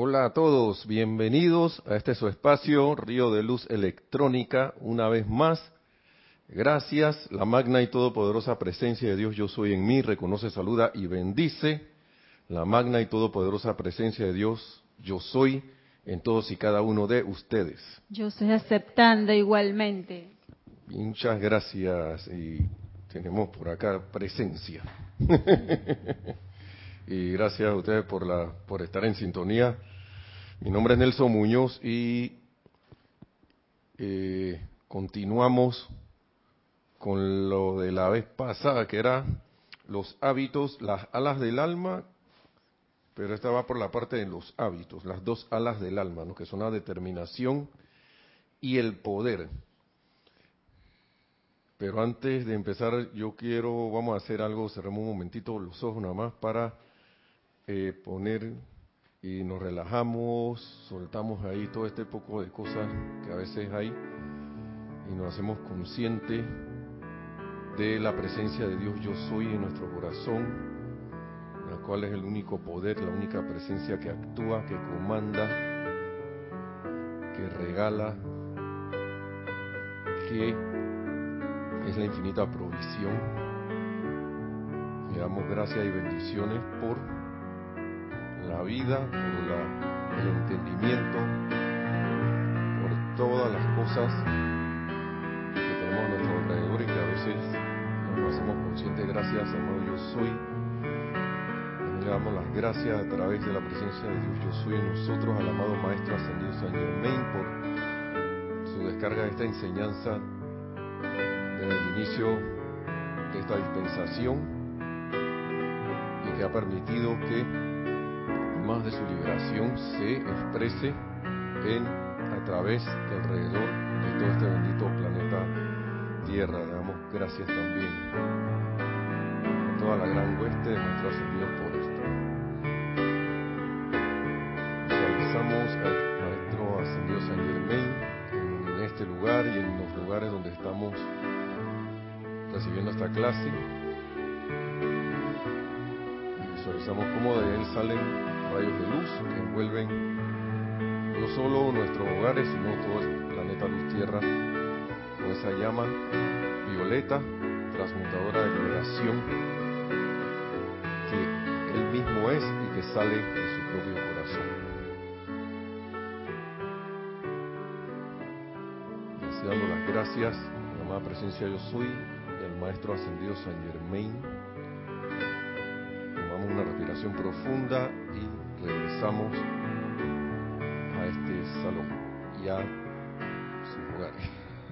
Hola a todos, bienvenidos a este su espacio, Río de Luz Electrónica, una vez más. Gracias, la magna y todopoderosa presencia de Dios yo soy en mí, reconoce, saluda y bendice. La magna y todopoderosa presencia de Dios yo soy en todos y cada uno de ustedes. Yo estoy aceptando igualmente. Muchas gracias y tenemos por acá presencia. y gracias a ustedes por la por estar en sintonía. Mi nombre es Nelson Muñoz y eh, continuamos con lo de la vez pasada que era los hábitos, las alas del alma, pero esta va por la parte de los hábitos, las dos alas del alma, ¿no? que son la determinación y el poder. Pero antes de empezar, yo quiero, vamos a hacer algo, cerremos un momentito los ojos nada más para eh, poner y nos relajamos, soltamos ahí todo este poco de cosas que a veces hay y nos hacemos conscientes de la presencia de Dios yo soy en nuestro corazón, la cual es el único poder, la única presencia que actúa, que comanda, que regala, que es la infinita provisión. Le damos gracias y bendiciones por la vida, por el entendimiento, por todas las cosas que tenemos a nuestro alrededor y que a veces nos hacemos conscientes. Gracias, amado yo soy. Le damos las gracias a través de la presencia de Dios yo soy en nosotros, al amado Maestro Ascendido San Germain, por su descarga de esta enseñanza desde el inicio de esta dispensación y que ha permitido que más de su liberación se exprese en a través de alrededor de todo este bendito planeta Tierra. Damos gracias también a toda la gran hueste de nuestros ascendidos por esto. Visualizamos al Maestro Ascendido San Germain en este lugar y en los lugares donde estamos recibiendo esta clase. Y visualizamos cómo de él salen rayos de luz que envuelven no solo nuestros hogares, sino todo el planeta Luz Tierra, con esa llama violeta, transmutadora de liberación, que él mismo es y que sale de su propio corazón. Y así dando las gracias, la amada presencia yo soy, Maestro Ascendido San Germain. Tomamos una respiración profunda y regresamos a este salón y a sus lugares,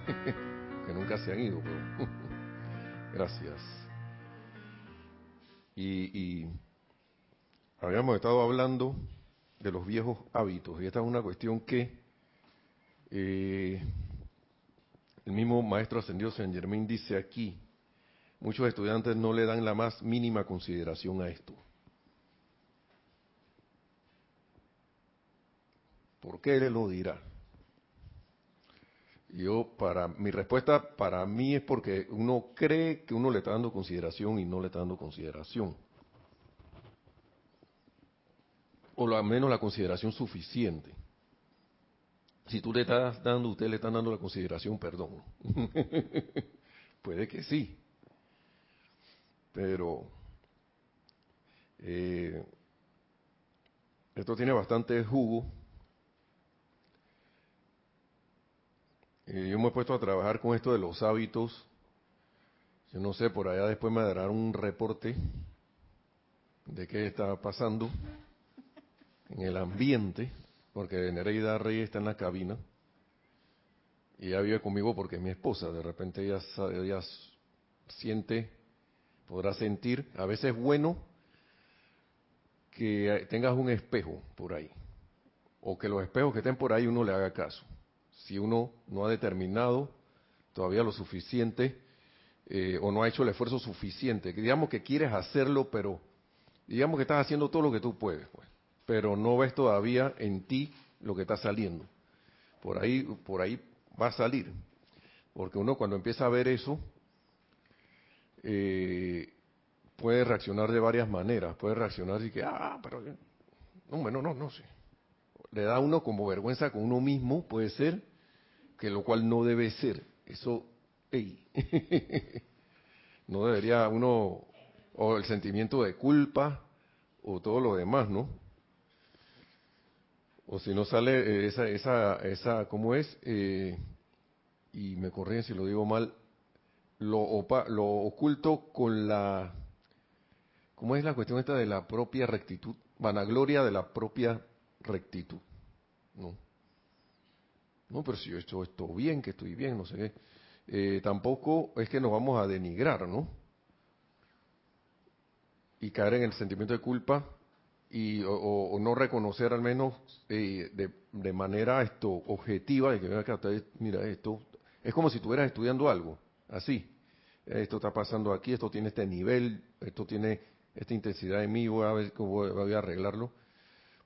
que nunca se han ido, pero gracias. Y, habíamos estado hablando de los viejos hábitos y esta es una cuestión que eh, el mismo maestro ascendido San Germain dice aquí, Muchos estudiantes no le dan la más mínima consideración a esto. ¿Por qué él lo dirá? Yo, para mi respuesta para mí es porque uno cree que uno le está dando consideración y no le está dando consideración. O al menos la consideración suficiente. Si tú le estás dando, usted le está dando la consideración, perdón. Puede que sí pero eh, esto tiene bastante jugo. Yo me he puesto a trabajar con esto de los hábitos. Yo no sé, por allá después me darán un reporte de qué está pasando en el ambiente, porque Nereida Rey está en la cabina y ella vive conmigo porque es mi esposa. De repente ella, ella siente podrá sentir. A veces es bueno que tengas un espejo por ahí, o que los espejos que estén por ahí uno le haga caso. Si uno no ha determinado todavía lo suficiente, eh, o no ha hecho el esfuerzo suficiente, digamos que quieres hacerlo, pero digamos que estás haciendo todo lo que tú puedes, pues, pero no ves todavía en ti lo que está saliendo. Por ahí, por ahí va a salir, porque uno cuando empieza a ver eso, eh, puede reaccionar de varias maneras. Puede reaccionar y que, ah, pero, no, bueno, no, no sé. Le da uno como vergüenza con uno mismo, puede ser, que lo cual no debe ser. Eso, ey, no debería uno, o el sentimiento de culpa, o todo lo demás, ¿no? O si no sale eh, esa, esa, esa, ¿cómo es? Eh, y me corrigen si lo digo mal, lo, lo oculto con la, ¿cómo es la cuestión esta de la propia rectitud? Vanagloria de la propia rectitud, ¿no? No, pero si yo he hecho esto bien, que estoy bien, no sé qué. Eh, tampoco es que nos vamos a denigrar, ¿no? Y caer en el sentimiento de culpa y o, no reconocer al menos eh, de, de, manera esto objetiva de que mira esto es como si estuvieras estudiando algo así esto está pasando aquí esto tiene este nivel esto tiene esta intensidad en mí voy a ver cómo voy a arreglarlo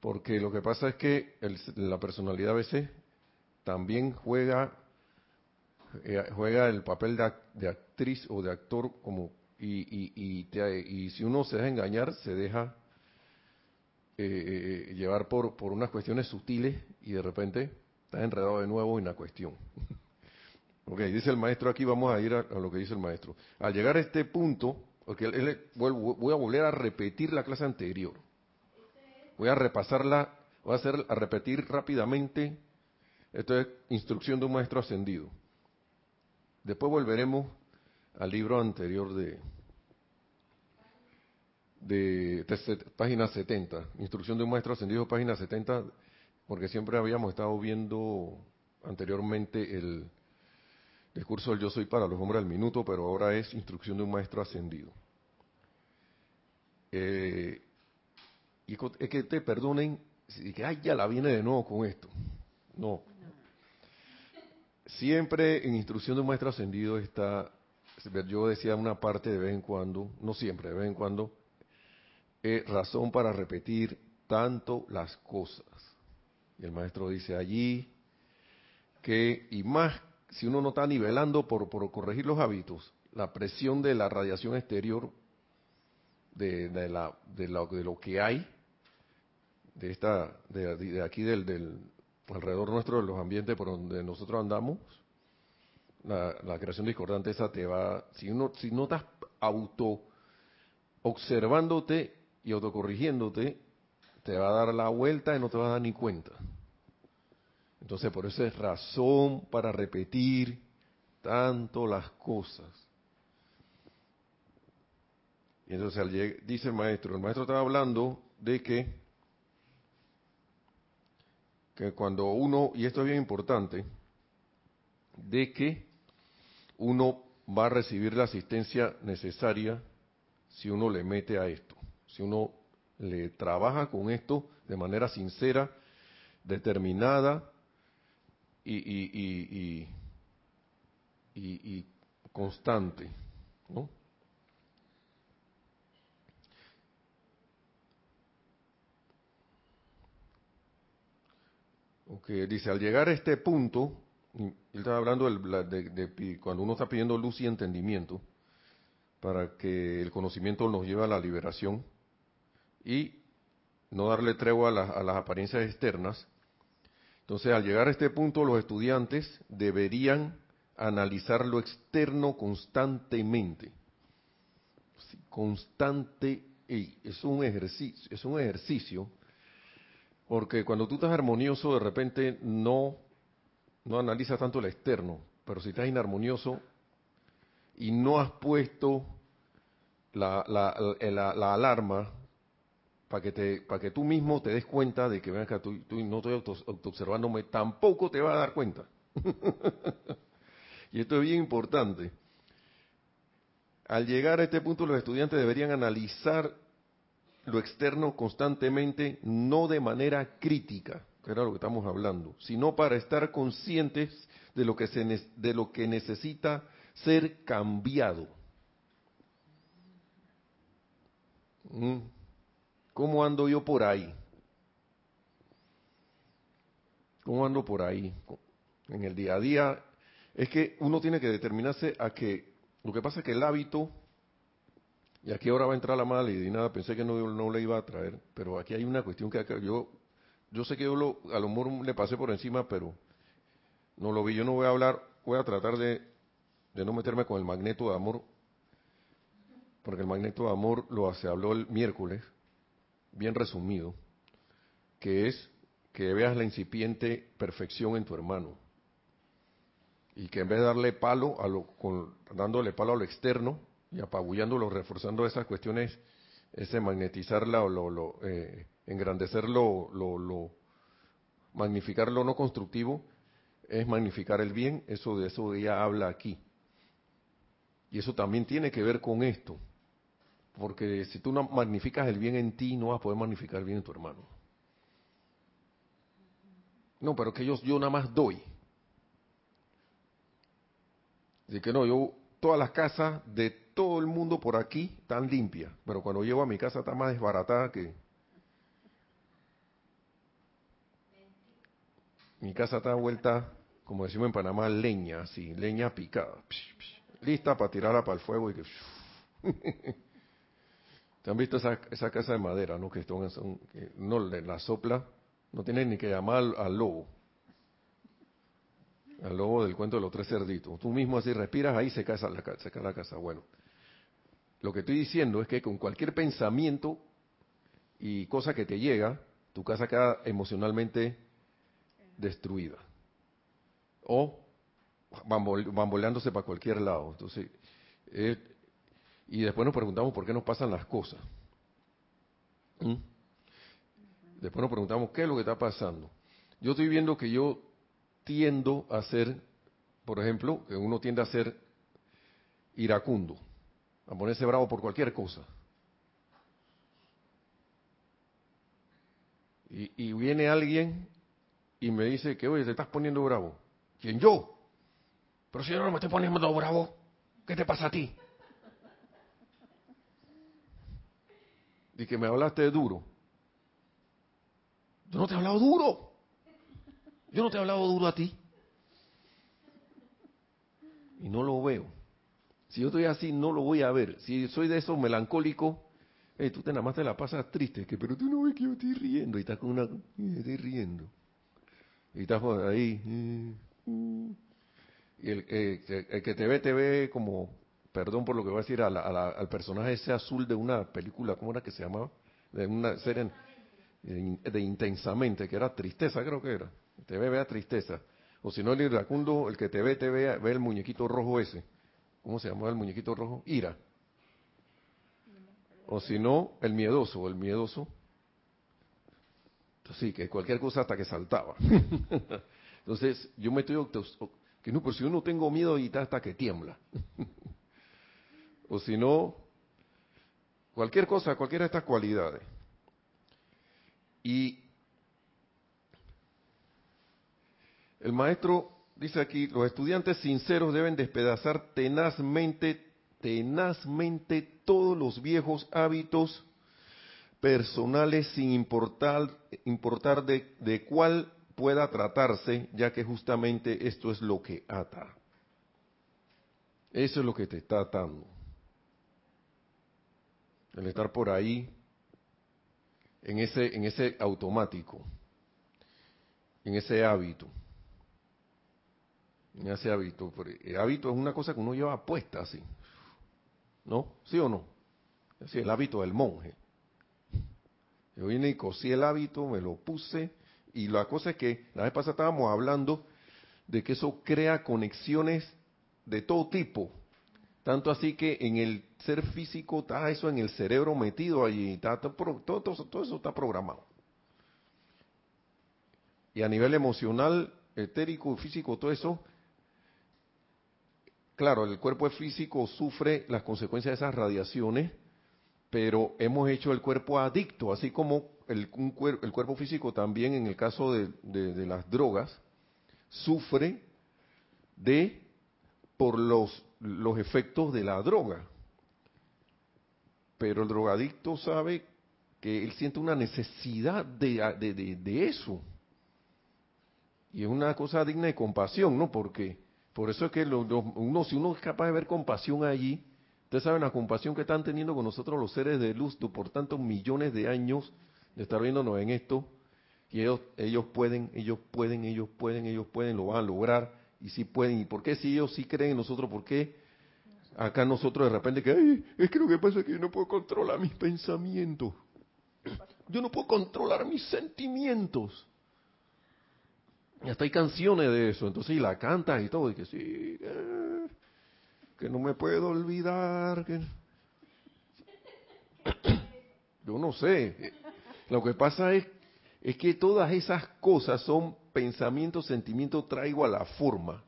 porque lo que pasa es que la personalidad a veces también juega eh, juega el papel de, actriz o de actor como y, y, y, y si uno se deja engañar se deja eh, eh, llevar por, por unas cuestiones sutiles y de repente estás enredado de nuevo en la cuestión. ok, dice el maestro aquí, vamos a ir a, lo que dice el maestro. Al llegar a este punto, porque él, voy a volver a repetir la clase anterior. Voy a repasarla, voy a hacer a repetir rápidamente. Esto es instrucción de un maestro ascendido. Después volveremos al libro anterior de, de, página 70, instrucción de un maestro ascendido, página 70, porque siempre habíamos estado viendo anteriormente el discurso del yo soy para los hombres al minuto, pero ahora es instrucción de un maestro ascendido. Eh, y es que te perdonen, y que ay, ya la viene de nuevo con esto. No. Siempre en instrucción de un maestro ascendido está, yo decía una parte de vez en cuando, no siempre, de vez en cuando, es razón para repetir tanto las cosas. Y el maestro dice allí que, y más si uno no está nivelando por, por corregir los hábitos, la presión de la radiación exterior de, de, la, de, lo, de lo que hay, de esta, de, aquí del, del, alrededor nuestro de los ambientes por donde nosotros andamos, la, creación discordante esa te va, si uno, si no estás auto observándote y autocorrigiéndote, te va a dar la vuelta y no te vas a dar ni cuenta. Entonces, por eso es razón para repetir tanto las cosas. Y entonces dice el maestro, el maestro estaba hablando de que, que cuando uno, y esto es bien importante, de que uno va a recibir la asistencia necesaria si uno le mete a esto si uno le trabaja con esto de manera sincera, determinada y, y, y, y constante, ¿no? Okay, dice, al llegar a este punto, él está hablando de, cuando uno está pidiendo luz y entendimiento, para que el conocimiento nos lleve a la liberación, y no darle tregua a, las apariencias externas. Entonces, al llegar a este punto, los estudiantes deberían analizar lo externo constantemente. constante, es un ejercicio, es un ejercicio, porque cuando tú estás armonioso, de repente no, no analizas tanto el externo, pero si estás inarmonioso y no has puesto la, la, la alarma para que, que tú mismo te des cuenta de que, que tú, tú, no estoy auto, observándome, tampoco te vas a dar cuenta. y esto es bien importante. Al llegar a este punto, los estudiantes deberían analizar lo externo constantemente, no de manera crítica, que era lo que estamos hablando, sino para estar conscientes de lo que, se, de lo que necesita ser cambiado. Mm. ¿Cómo ando yo por ahí? ¿Cómo ando por ahí? En el día a día, es que uno tiene que determinarse a que, lo que pasa es que el hábito, y aquí ahora va a entrar la mala y nada, pensé que no, no le iba a traer, pero aquí hay una cuestión que yo yo sé que yo lo, a lo le pasé por encima, pero no lo vi. Yo no voy a hablar, voy a tratar de, de no meterme con el magneto de amor, porque el magneto de amor lo se habló el miércoles, bien resumido, que es que veas la incipiente perfección en tu hermano y que en vez de darle palo a lo, con, dándole palo a lo externo y apabullándolo, reforzando esas cuestiones, ese magnetizarla o lo, lo eh, engrandecerlo, lo, lo, magnificar lo no constructivo, es magnificar el bien, eso de eso ella habla aquí. Y eso también tiene que ver con esto, porque si tú no magnificas el bien en ti, no vas a poder magnificar el bien en tu hermano. No, pero que yo, yo nada más doy. Así que no, yo, todas las casas de todo el mundo por aquí están limpias, pero cuando llego a mi casa está más desbaratada que... Mi casa está vuelta, como decimos en Panamá, leña, así, leña picada. Lista para tirarla para el fuego y que... ¿Te han visto esa, esa casa de madera, no? Que, son, que no la sopla, no tiene ni que llamar al lobo al lobo del cuento de los tres cerditos. Tú mismo así respiras, ahí se cae la, se cae la casa. Bueno, lo que estoy diciendo es que con cualquier pensamiento y cosa que te llega, tu casa queda emocionalmente destruida. O bamboleándose para cualquier lado. Entonces, eh, y después nos preguntamos por qué nos pasan las cosas. ¿Mm? Después nos preguntamos qué es lo que está pasando. Yo estoy viendo que yo tiendo a ser, por ejemplo, que uno tiende a ser iracundo, a ponerse bravo por cualquier cosa. Y, viene alguien y me dice que, oye, te estás poniendo bravo. ¿Quién yo? Pero si yo no me estoy poniendo bravo, ¿qué te pasa a ti? Y que me hablaste de duro. Yo no te he hablado duro. Yo no te he hablado duro a ti. Y no lo veo. Si yo estoy así, no lo voy a ver. Si soy de esos melancólicos, hey, tú te nada más te la pasas triste, que pero tú no ves que yo estoy riendo y estás con una, estoy riendo. Y estás ahí. Y el, que te ve, te ve como, perdón por lo que voy a decir, al personaje ese azul de una película, ¿cómo era que se llamaba? De una serie de Intensamente, que era tristeza, creo que era. Te ve, vea tristeza. O si no, el iracundo, el que te ve, te ve, ve el muñequito rojo ese. ¿Cómo se llama el muñequito rojo? Ira. O si no, el miedoso, el miedoso. Sí, que cualquier cosa hasta que saltaba. Entonces, yo me estoy... Que no, pero si yo no tengo miedo y está hasta que tiembla. o si no, cualquier cosa, cualquiera de estas cualidades. Y El maestro dice aquí, los estudiantes sinceros deben despedazar tenazmente, tenazmente todos los viejos hábitos personales sin importar, importar de, de cuál pueda tratarse, ya que justamente esto es lo que ata. Eso es lo que te está atando. El estar por ahí en ese, en ese automático, en ese hábito me hace hábito. El hábito es una cosa que uno lleva puesta así. ¿No? ¿Sí o no? Así, el hábito del monje. Yo vine y cosí el hábito, me lo puse, y la cosa es que la vez pasada estábamos hablando de que eso crea conexiones de todo tipo. Tanto así que en el ser físico está eso en el cerebro metido allí, está, todo, todo, todo eso está programado. Y a nivel emocional, etérico, físico, todo eso claro, el cuerpo físico sufre las consecuencias de esas radiaciones, pero hemos hecho el cuerpo adicto, así como el, cuerpo físico también en el caso de, las drogas sufre de por los, los efectos de la droga. Pero el drogadicto sabe que él siente una necesidad de, de eso. Y es una cosa digna de compasión, ¿no? Porque por eso es que uno, si uno es capaz de ver compasión allí, ustedes saben la compasión que están teniendo con nosotros los seres de luz por tantos millones de años de estar viéndonos en esto, Y ellos, ellos pueden, ellos pueden, ellos pueden, ellos pueden, lo van a lograr, y sí pueden. ¿Y por qué si ellos sí creen en nosotros? ¿Por qué acá nosotros de repente que, Ay, es que lo que pasa es que yo no puedo controlar mis pensamientos? Yo no puedo controlar mis sentimientos. Y hasta hay canciones de eso, entonces y la cantas y todo, y que sí, que no me puedo olvidar, que... Yo no sé. Lo que pasa es, es que todas esas cosas son pensamientos, sentimientos, traigo a la forma.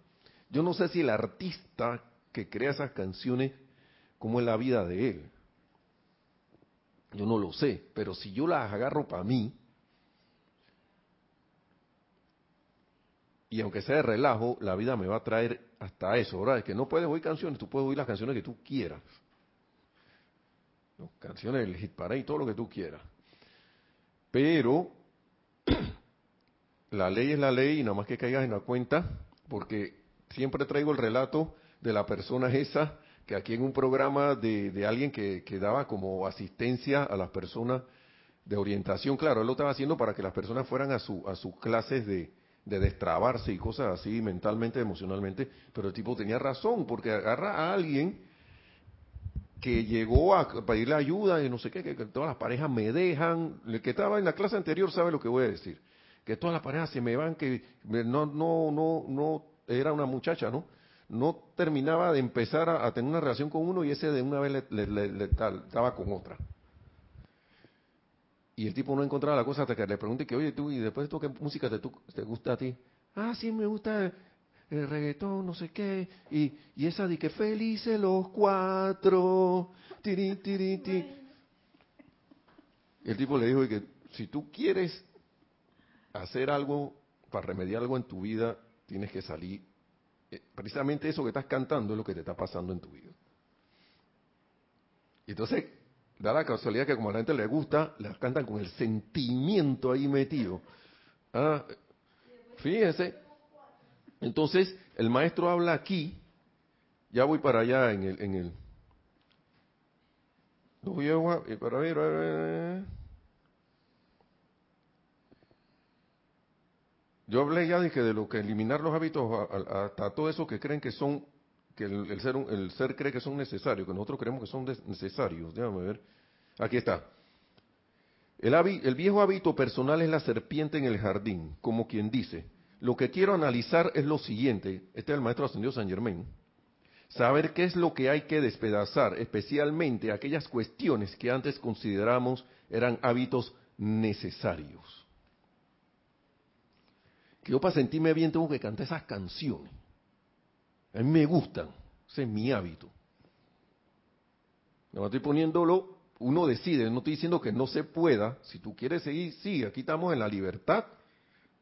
Yo no sé si el artista que crea esas canciones, cómo es la vida de él. Yo no lo sé, pero si yo las agarro para mí, y aunque sea de relajo, la vida me va a traer hasta eso, ¿verdad? Es que no puedes oír canciones, tú puedes oír las canciones que tú quieras. Canciones del hit parade y todo lo que tú quieras. Pero la ley es la ley y nada más que caigas en la cuenta, porque siempre traigo el relato de la persona esa que aquí en un programa de, de alguien que, que, daba como asistencia a las personas de orientación, claro, él lo estaba haciendo para que las personas fueran a, su, a sus clases de, de destrabarse y cosas así mentalmente, emocionalmente, pero el tipo tenía razón, porque agarra a alguien que llegó a pedirle ayuda y no sé qué, que, todas las parejas me dejan, el que estaba en la clase anterior sabe lo que voy a decir, que todas las parejas se me van, que no, no, no, no, era una muchacha, ¿no? No terminaba de empezar a, tener una relación con uno y ese de una vez le, le estaba con otra. Y el tipo no encontraba la cosa hasta que le pregunté que, oye, tú, ¿y después de todo qué música te, te gusta a ti? Ah, sí, me gusta el, reggaetón, no sé qué. Y, y esa de que felices los cuatro. Tiri, tiri, tiri. El tipo le dijo que si tú quieres hacer algo para remediar algo en tu vida, tienes que salir. Eh, precisamente eso que estás cantando es lo que te está pasando en tu vida. Y entonces da la casualidad que como a la gente le gusta, las cantan con el sentimiento ahí metido. Ah, fíjense. Entonces, el maestro habla aquí, ya voy para allá en el... En el para ver, Yo hablé ya dije de lo que eliminar los hábitos hasta todo eso que creen que son que el, ser, el ser cree que son necesarios, que nosotros creemos que son necesarios. Déjame ver. Aquí está. El, el viejo hábito personal es la serpiente en el jardín, como quien dice, lo que quiero analizar es lo siguiente, este es el maestro ascendido San Germain, saber qué es lo que hay que despedazar, especialmente aquellas cuestiones que antes consideramos eran hábitos necesarios. Que yo para sentirme bien tengo que cantar esas canciones. A mí me gustan, ese es mi hábito. No estoy poniéndolo, uno decide, no estoy diciendo que no se pueda, si tú quieres seguir, sí, aquí estamos en la libertad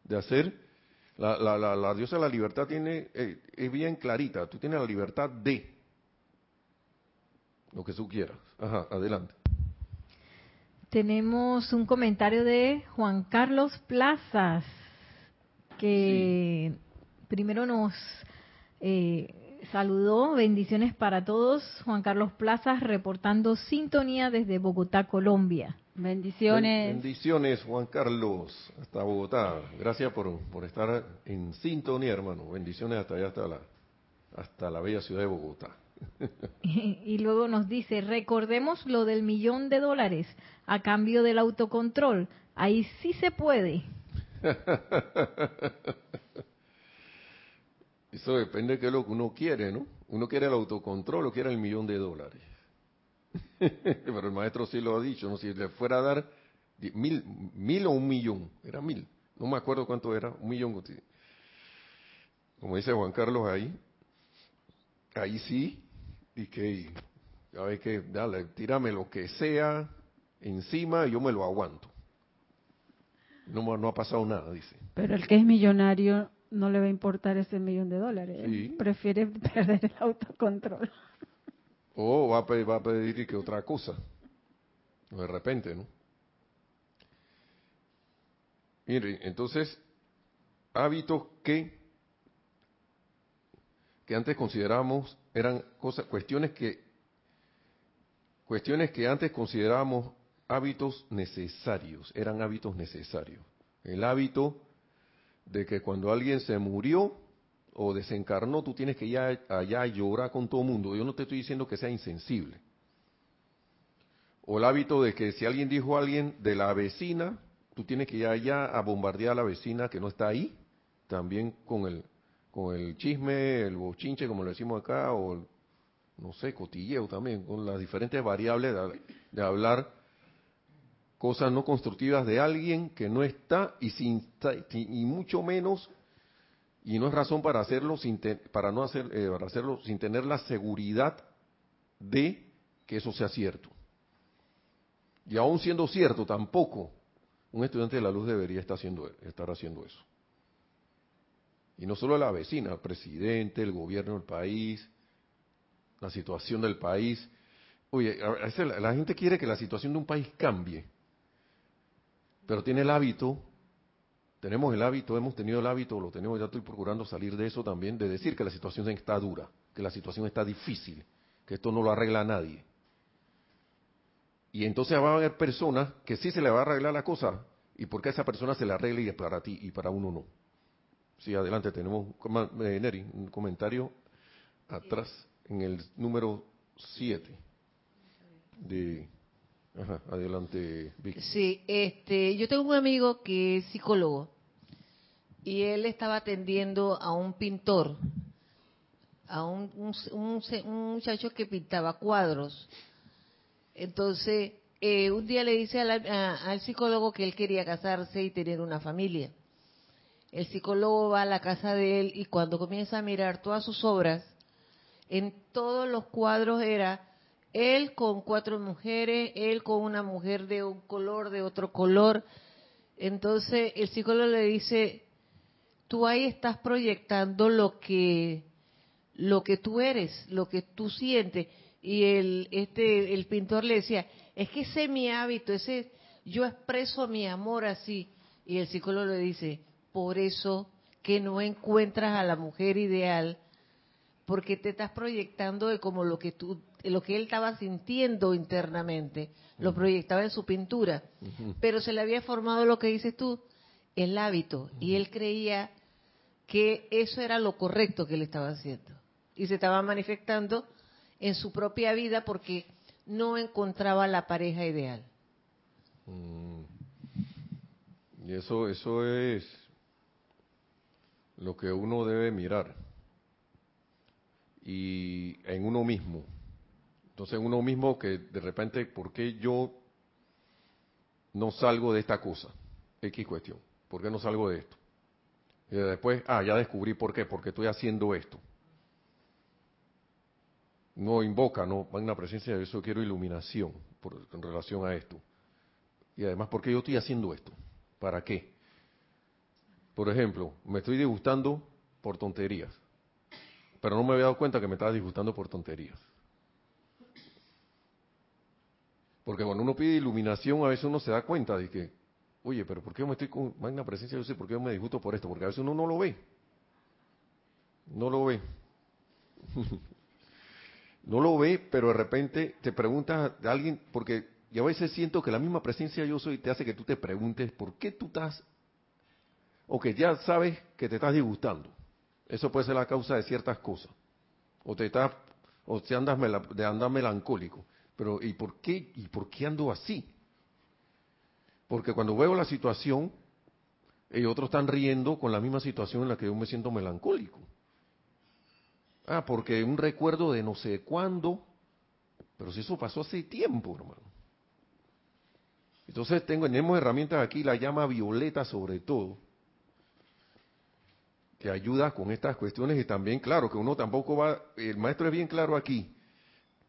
de hacer, la, la, la, diosa de la libertad tiene, eh, es bien clarita, tú tienes la libertad de lo que tú quieras. Ajá, adelante. Tenemos un comentario de Juan Carlos Plazas, que primero nos eh, saludó, bendiciones para todos. Juan Carlos Plazas reportando sintonía desde Bogotá, Colombia. Bendiciones. Bendiciones, Juan Carlos, hasta Bogotá. Gracias por, por estar en sintonía, hermano. Bendiciones hasta allá, hasta la, hasta la bella ciudad de Bogotá. y luego nos dice, recordemos lo del millón de dólares a cambio del autocontrol. Ahí sí se puede. Eso depende de qué es lo que uno quiere, ¿no? Uno quiere el autocontrol o quiere el millón de dólares. Pero el maestro sí lo ha dicho, ¿no? Si le fuera a dar mil, mil o un millón, era mil, no me acuerdo cuánto era, un millón. Como dice Juan Carlos ahí, ahí sí, y que, ya ves que, dale, tírame lo que sea encima yo me lo aguanto. No ha pasado nada, dice. Pero el que es millonario no le va a importar ese millón de dólares. Prefiere perder el autocontrol. O va a pedir, va a pedir que otra cosa. De repente, ¿no? Mire, entonces, hábitos que, que antes considerábamos eran cosas, cuestiones que, cuestiones que antes considerábamos hábitos necesarios, eran hábitos necesarios. El hábito de que cuando alguien se murió o desencarnó, tú tienes que ir allá a llorar con todo el mundo. Yo no te estoy diciendo que sea insensible. O el hábito de que si alguien dijo a alguien de la vecina, tú tienes que ir allá a bombardear a la vecina que no está ahí, también con el, con el chisme, el bochinche, como le decimos acá, o no sé, cotilleo también, con las diferentes variables de, hablar cosas no constructivas de alguien que no está y sin y mucho menos y no es razón para hacerlo sin para no hacer eh, para hacerlo sin tener la seguridad de que eso sea cierto. Y aún siendo cierto tampoco un estudiante de la luz debería estar haciendo estar haciendo eso. Y no solo la vecina el presidente el gobierno del país la situación del país. Oye, la gente quiere que la situación de un país cambie, pero tiene el hábito, tenemos el hábito, hemos tenido el hábito, lo tenemos, ya estoy procurando salir de eso también, de decir que la situación está dura, que la situación está difícil, que esto no lo arregla a nadie. Y entonces va a haber personas que sí se le va a arreglar la cosa, y porque a esa persona se le arregla y para ti y para uno no. Sí, adelante, tenemos, eh, Neri, un comentario atrás en el número 7 de Ajá, adelante, Vicky. Sí, este, yo tengo un amigo que es psicólogo y él estaba atendiendo a un pintor, a un, un, muchacho que pintaba cuadros. Entonces, eh, un día le dice al psicólogo que él quería casarse y tener una familia. El psicólogo va a la casa de él y cuando comienza a mirar todas sus obras, en todos los cuadros era él con cuatro mujeres, él con una mujer de un color, de otro color. Entonces el psicólogo le dice, tú ahí estás proyectando lo que lo que tú eres, lo que tú sientes. Y el este el pintor le decía, es que ese es mi hábito, ese yo expreso mi amor así. Y el psicólogo le dice, por eso que no encuentras a la mujer ideal porque te estás proyectando de como lo que tú lo que él estaba sintiendo internamente, lo proyectaba en su pintura, pero se le había formado lo que dices tú, el hábito, y él creía que eso era lo correcto que él estaba haciendo, y se estaba manifestando en su propia vida porque no encontraba la pareja ideal. Mm. Y eso, eso es lo que uno debe mirar. Y en uno mismo. Entonces, en uno mismo que de repente, ¿por qué yo no salgo de esta cosa? X cuestión. ¿Por qué no salgo de esto? Y después, ah, ya descubrí por qué, porque estoy haciendo esto. No invoca, no, va una presencia de eso, quiero iluminación por, en relación a esto. Y además, ¿por qué yo estoy haciendo esto? ¿Para qué? Por ejemplo, me estoy disgustando por tonterías. Pero no me había dado cuenta que me estaba disgustando por tonterías. Porque cuando uno pide iluminación, a veces uno se da cuenta de que, oye, pero ¿por qué me estoy con magna presencia? Yo sé por qué me disgusto por esto, porque a veces uno no lo ve. No lo ve. no lo ve, pero de repente te preguntas a alguien, porque yo a veces siento que la misma presencia yo soy te hace que tú te preguntes por qué tú estás, o que ya sabes que te estás disgustando. Eso puede ser la causa de ciertas cosas. O te estás, o te andas, de andar melancólico. Pero ¿y por qué? ¿Y por qué ando así? Porque cuando veo la situación, y otros están riendo con la misma situación en la que yo me siento melancólico. Ah, porque un recuerdo de no sé cuándo, pero si eso pasó hace tiempo, hermano. Entonces tengo, tenemos herramientas aquí, la llama violeta sobre todo, que ayuda con estas cuestiones y también, claro, que uno tampoco va, el maestro es bien claro aquí.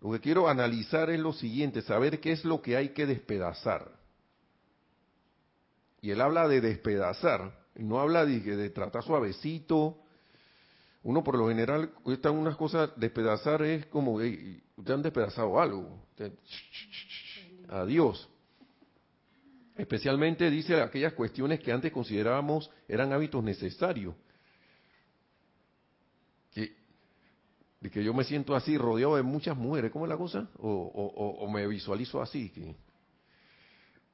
Lo que quiero analizar es lo siguiente, saber qué es lo que hay que despedazar. Y él habla de despedazar, no habla de, de tratar suavecito. Uno por lo general, están unas cosas, despedazar es como, hey, ustedes han despedazado algo. adiós. Especialmente dice aquellas cuestiones que antes considerábamos eran hábitos necesarios de que yo me siento así, rodeado de muchas mujeres, ¿cómo es la cosa? O, me visualizo así. Que,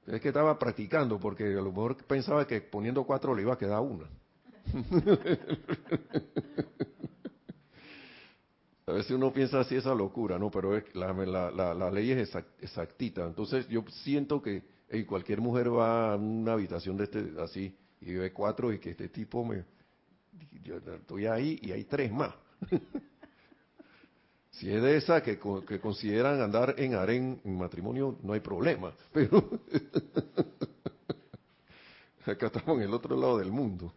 Es que estaba practicando porque a lo mejor pensaba que poniendo cuatro le iba a quedar una. a veces uno piensa así esa locura, ¿no? Pero la, la, ley es exactita. Entonces yo siento que cualquier mujer va a una habitación de este así y ve cuatro y que este tipo me... Yo estoy ahí y hay tres más. Si es de esa que, que consideran andar en harén en matrimonio, no hay problema. Pero acá estamos en el otro lado del mundo.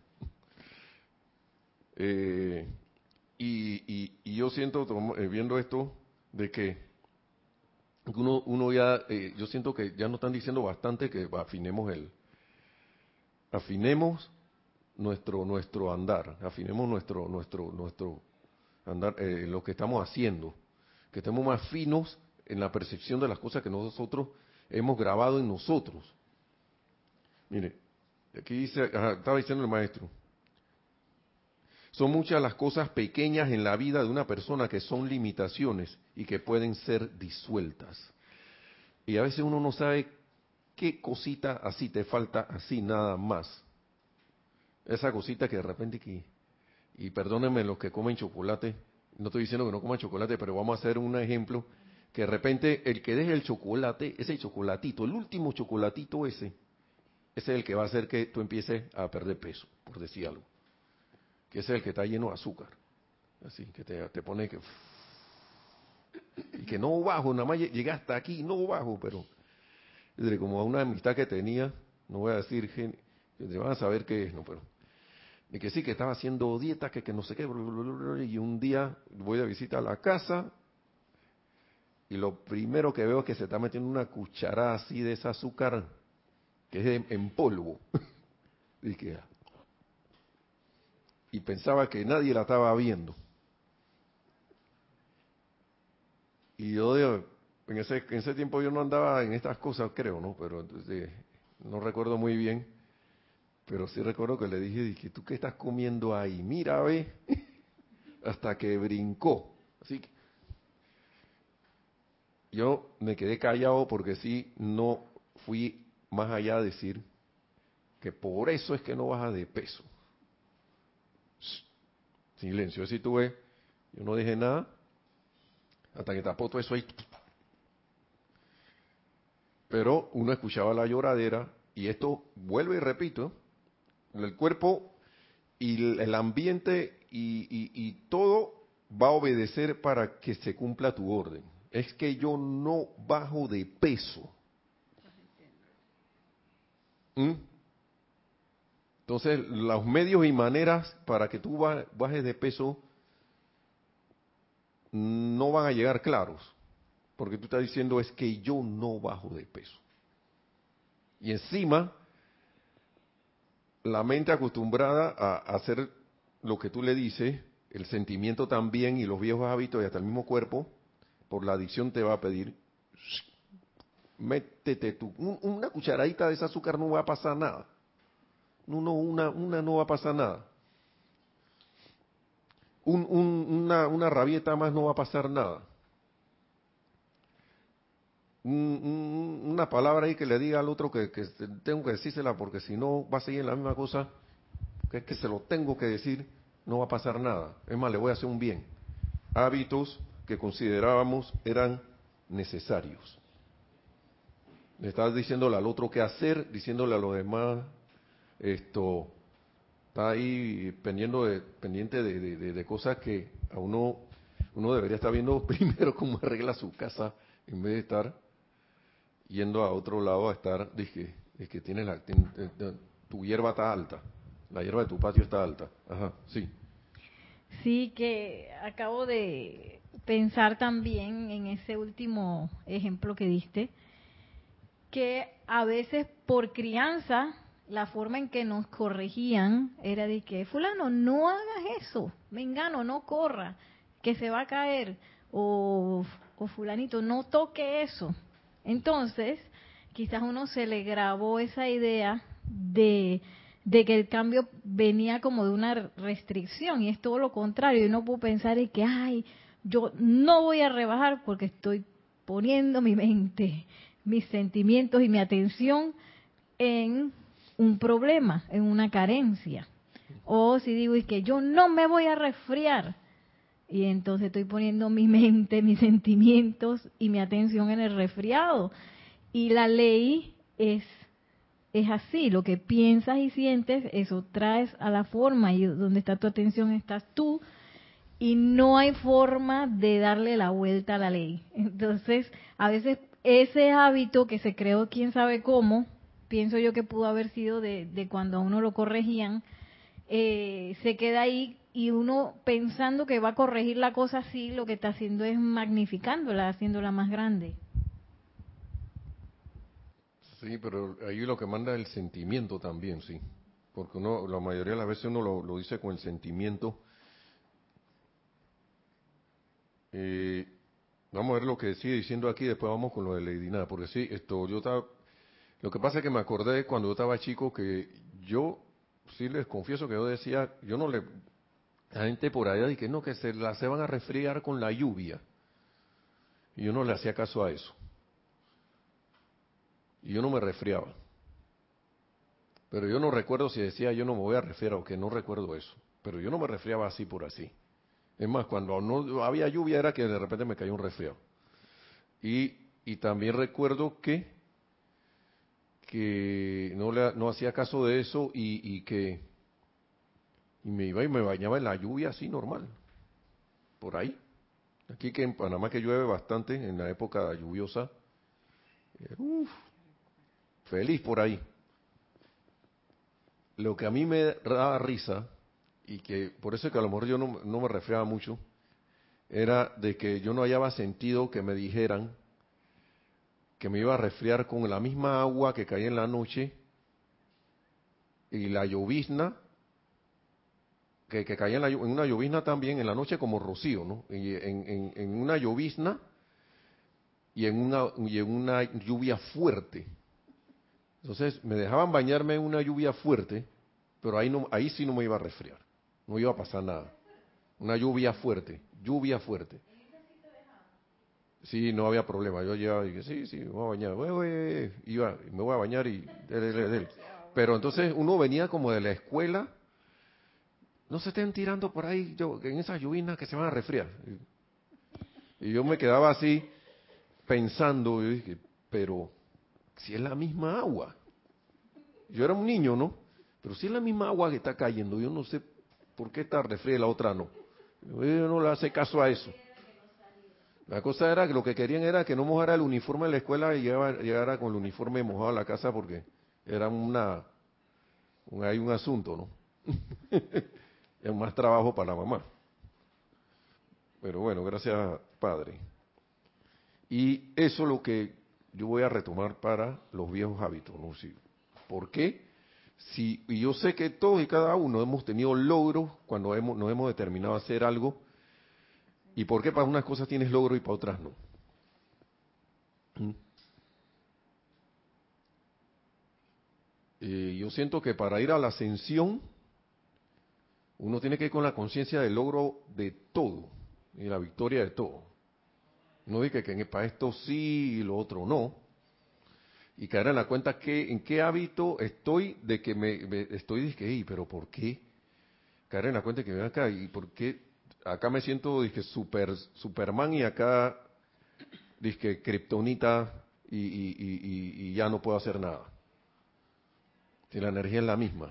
Eh, y, y, yo siento, eh, viendo esto, de que uno, uno ya, eh, yo siento que ya nos están diciendo bastante que afinemos el, afinemos nuestro, nuestro andar, afinemos nuestro, nuestro, nuestro, andar, eh, lo que estamos haciendo, que estemos más finos en la percepción de las cosas que nosotros hemos grabado en nosotros. Mire, aquí dice, estaba diciendo el maestro, son muchas las cosas pequeñas en la vida de una persona que son limitaciones y que pueden ser disueltas. Y a veces uno no sabe qué cosita así te falta, así nada más. Esa cosita que de repente que y perdónenme los que comen chocolate, no estoy diciendo que no coman chocolate, pero vamos a hacer un ejemplo, que de repente el que deje el chocolate, ese chocolatito, el último chocolatito ese, ese es el que va a hacer que tú empieces a perder peso, por decir algo. Que es el que está lleno de azúcar. Así, que te, te pone que... Y que no bajo, nada más llegué hasta aquí, no bajo, pero... Como a una amistad que tenía, no voy a decir, van a saber qué es, no, pero y que sí, que estaba haciendo dieta, que, que no sé qué, y un día voy a visitar la casa y lo primero que veo es que se está metiendo una cucharada así de ese azúcar que es en polvo. y, que, y pensaba que nadie la estaba viendo. Y yo en ese, en ese tiempo yo no andaba en estas cosas, creo, ¿no? Pero entonces, no recuerdo muy bien pero sí recuerdo que le dije, dije, ¿tú qué estás comiendo ahí? Mira, ve, hasta que brincó. Así que yo me quedé callado porque sí, no fui más allá a decir que por eso es que no baja de peso. Silencio, así tuve, yo no dije nada, hasta que tapó todo eso ahí. Pero uno escuchaba la lloradera y esto, vuelvo y repito, el cuerpo y el ambiente y, todo va a obedecer para que se cumpla tu orden. Es que yo no bajo de peso. ¿Mm? Entonces, los medios y maneras para que tú bajes de peso no van a llegar claros, porque tú estás diciendo es que yo no bajo de peso. Y encima, la mente acostumbrada a hacer lo que tú le dices, el sentimiento también y los viejos hábitos y hasta el mismo cuerpo, por la adicción te va a pedir, métete tú, una cucharadita de ese azúcar no va a pasar nada. No, una, una no va a pasar nada. una, una rabieta más no va a pasar nada. Una palabra ahí que le diga al otro que, tengo que decírsela porque si no va a seguir la misma cosa, que es que se lo tengo que decir, no va a pasar nada. Es más, le voy a hacer un bien. Hábitos que considerábamos eran necesarios. Le estás diciéndole al otro qué hacer, diciéndole a los demás, esto, está ahí pendiendo de, pendiente de, de cosas que a uno, uno debería estar viendo primero cómo arregla su casa en vez de estar yendo a otro lado a estar, dije, es que tienes la, tu hierba está alta, la hierba de tu patio está alta. Ajá, sí. Sí, que acabo de pensar también en ese último ejemplo que diste, que a veces por crianza la forma en que nos corregían era de que fulano no hagas eso, mengano no corra, que se va a caer, o, o fulanito no toque eso, entonces, quizás uno se le grabó esa idea de, que el cambio venía como de una restricción y es todo lo contrario. Y uno puede pensar en que, ay, yo no voy a rebajar porque estoy poniendo mi mente mis sentimientos y mi atención en un problema, en una carencia. O si digo es que yo no me voy a resfriar, y entonces estoy poniendo mi mente, mis sentimientos y mi atención en el resfriado. Y la ley es, es así, lo que piensas y sientes, eso traes a la forma y donde está tu atención estás tú y no hay forma de darle la vuelta a la ley. Entonces, a veces ese hábito que se creó quién sabe cómo, pienso yo que pudo haber sido de, de cuando a uno lo corregían, eh, se queda ahí y uno pensando que va a corregir la cosa así, lo que está haciendo es magnificándola, haciéndola más grande. Sí, pero ahí lo que manda es el sentimiento también, sí. Porque uno, la mayoría de las veces uno lo, dice con el sentimiento. Eh, vamos a ver lo que sigue diciendo aquí, después vamos con lo de Lady Nada, porque sí, esto, yo estaba, lo que pasa es que me acordé cuando yo estaba chico que yo, sí les confieso que yo decía, yo no le, la gente por allá dice que no, que se la se van a resfriar con la lluvia. Y yo no le hacía caso a eso. Y yo no me resfriaba. Pero yo no recuerdo si decía yo no me voy a resfriar o que no recuerdo eso. Pero yo no me resfriaba así por así. Es más, cuando no había lluvia era que de repente me cayó un resfriado. Y, y también recuerdo que, que no, le, no hacía caso de eso y, y que y me iba y me bañaba en la lluvia así normal, por ahí. Aquí que en Panamá que llueve bastante en la época lluviosa, uf, feliz por ahí. Lo que a mí me daba risa, y que por eso es que a lo mejor yo no, no me resfriaba mucho, era de que yo no hallaba sentido que me dijeran que me iba a resfriar con la misma agua que caía en la noche y la llovizna que, caía en, una llovizna también en la noche como rocío, ¿no? En, una llovizna y en una, y en una lluvia fuerte. Entonces me dejaban bañarme en una lluvia fuerte, pero ahí, no, ahí sí no me iba a resfriar, no iba a pasar nada. Una lluvia fuerte, lluvia fuerte. Sí, no había problema. Yo llegaba y dije, sí, sí, voy a bañar. Iba, me voy a bañar y... Pero entonces uno venía como de la escuela no se estén tirando por ahí yo, en esas lluvias que se van a resfriar. Y yo me quedaba así pensando, dije, pero si es la misma agua. Yo era un niño, ¿no? Pero si es la misma agua que está cayendo, yo no sé por qué está resfriada y la otra no. Yo no le hace caso a eso. La cosa era que lo que querían era que no mojara el uniforme de la escuela y llegara, con el uniforme mojado a la casa porque era una, hay un asunto, ¿no? es más trabajo para la mamá. Pero bueno, gracias Padre. Y eso es lo que yo voy a retomar para los viejos hábitos. ¿no? ¿Por qué? Si, y yo sé que todos y cada uno hemos tenido logros cuando hemos, nos hemos determinado a hacer algo. ¿Y por qué para unas cosas tienes logro y para otras no? ¿Mm? Eh, yo siento que para ir a la ascensión uno tiene que ir con la conciencia del logro de todo y la victoria de todo. No diga que para esto sí y lo otro no. Y caer en la cuenta que en qué hábito estoy de que me, estoy dije, pero ¿por qué? Caer en la cuenta que ven acá y por qué acá me siento dije super Superman y acá dije Kryptonita y, y, ya no puedo hacer nada. Si la energía es la misma.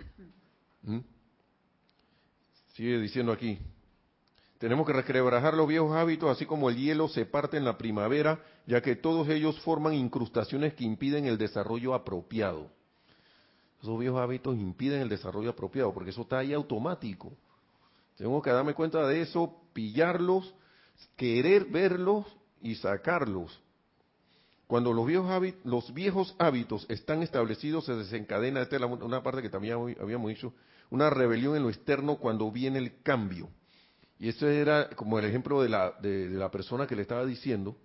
Sigue diciendo aquí. Tenemos que requebrajar los viejos hábitos, así como el hielo se parte en la primavera, ya que todos ellos forman incrustaciones que impiden el desarrollo apropiado. Esos viejos hábitos impiden el desarrollo apropiado, porque eso está ahí automático. Tengo que darme cuenta de eso, pillarlos, querer verlos y sacarlos. Cuando los viejos, hábitos, los viejos hábitos están establecidos, se desencadena, es una parte que también habíamos dicho, una rebelión en lo externo cuando viene el cambio. Y eso era como el ejemplo de la, de, la persona que le estaba diciendo,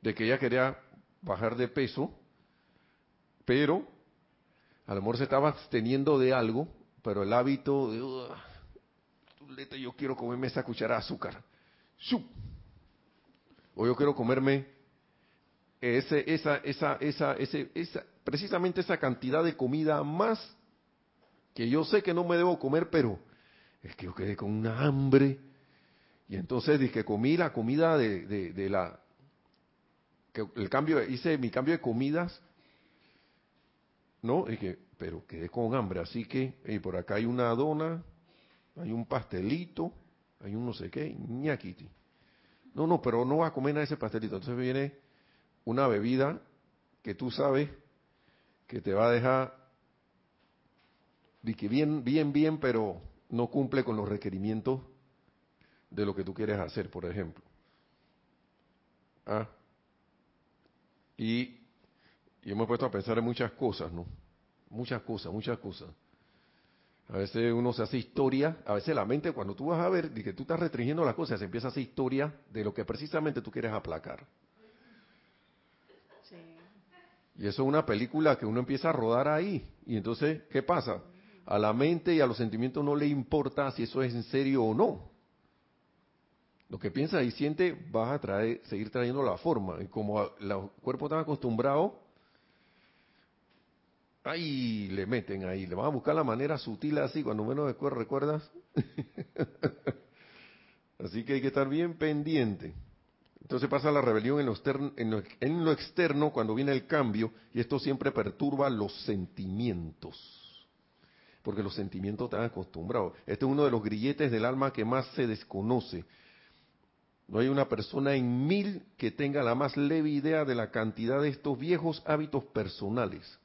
de que ella quería bajar de peso, pero a lo mejor se estaba absteniendo de algo, pero el hábito de, yo quiero comerme esa cuchara de azúcar. O yo quiero comerme ese, esa, esa, esa, esa, precisamente esa cantidad de comida más que yo sé que no me debo comer, pero es que yo quedé con una hambre. Y entonces dije, comí la comida de, de, la... Que el cambio, hice mi cambio de comidas, ¿no? Y que, pero quedé con hambre, así que, y por acá hay una dona, hay un pastelito, hay un no sé qué, ñaquiti. No, no, pero no va a comer nada ese pastelito. Entonces viene una bebida que tú sabes que te va a dejar de que bien, bien, bien, pero no cumple con los requerimientos de lo que tú quieres hacer, por ejemplo. Ah. Y yo me he puesto a pensar en muchas cosas, ¿no? Muchas cosas, muchas cosas. A veces uno se hace historia, a veces la mente cuando tú vas a ver de que tú estás restringiendo las cosas, se empieza a hacer historia de lo que precisamente tú quieres aplacar. Y eso es una película que uno empieza a rodar ahí. Y entonces, ¿qué pasa? A la mente y a los sentimientos no le importa si eso es en serio o no. Lo que piensa y siente vas a traer, seguir trayendo la forma. Y como el cuerpo está acostumbrado, ahí le meten ahí. Le van a buscar la manera sutil así, cuando menos recuerdas. así que hay que estar bien pendiente. Entonces pasa la rebelión en lo, externo, en, lo, externo cuando viene el cambio y esto siempre perturba los sentimientos. Porque los sentimientos están acostumbrados. Este es uno de los grilletes del alma que más se desconoce. No hay una persona en mil que tenga la más leve idea de la cantidad de estos viejos hábitos personales.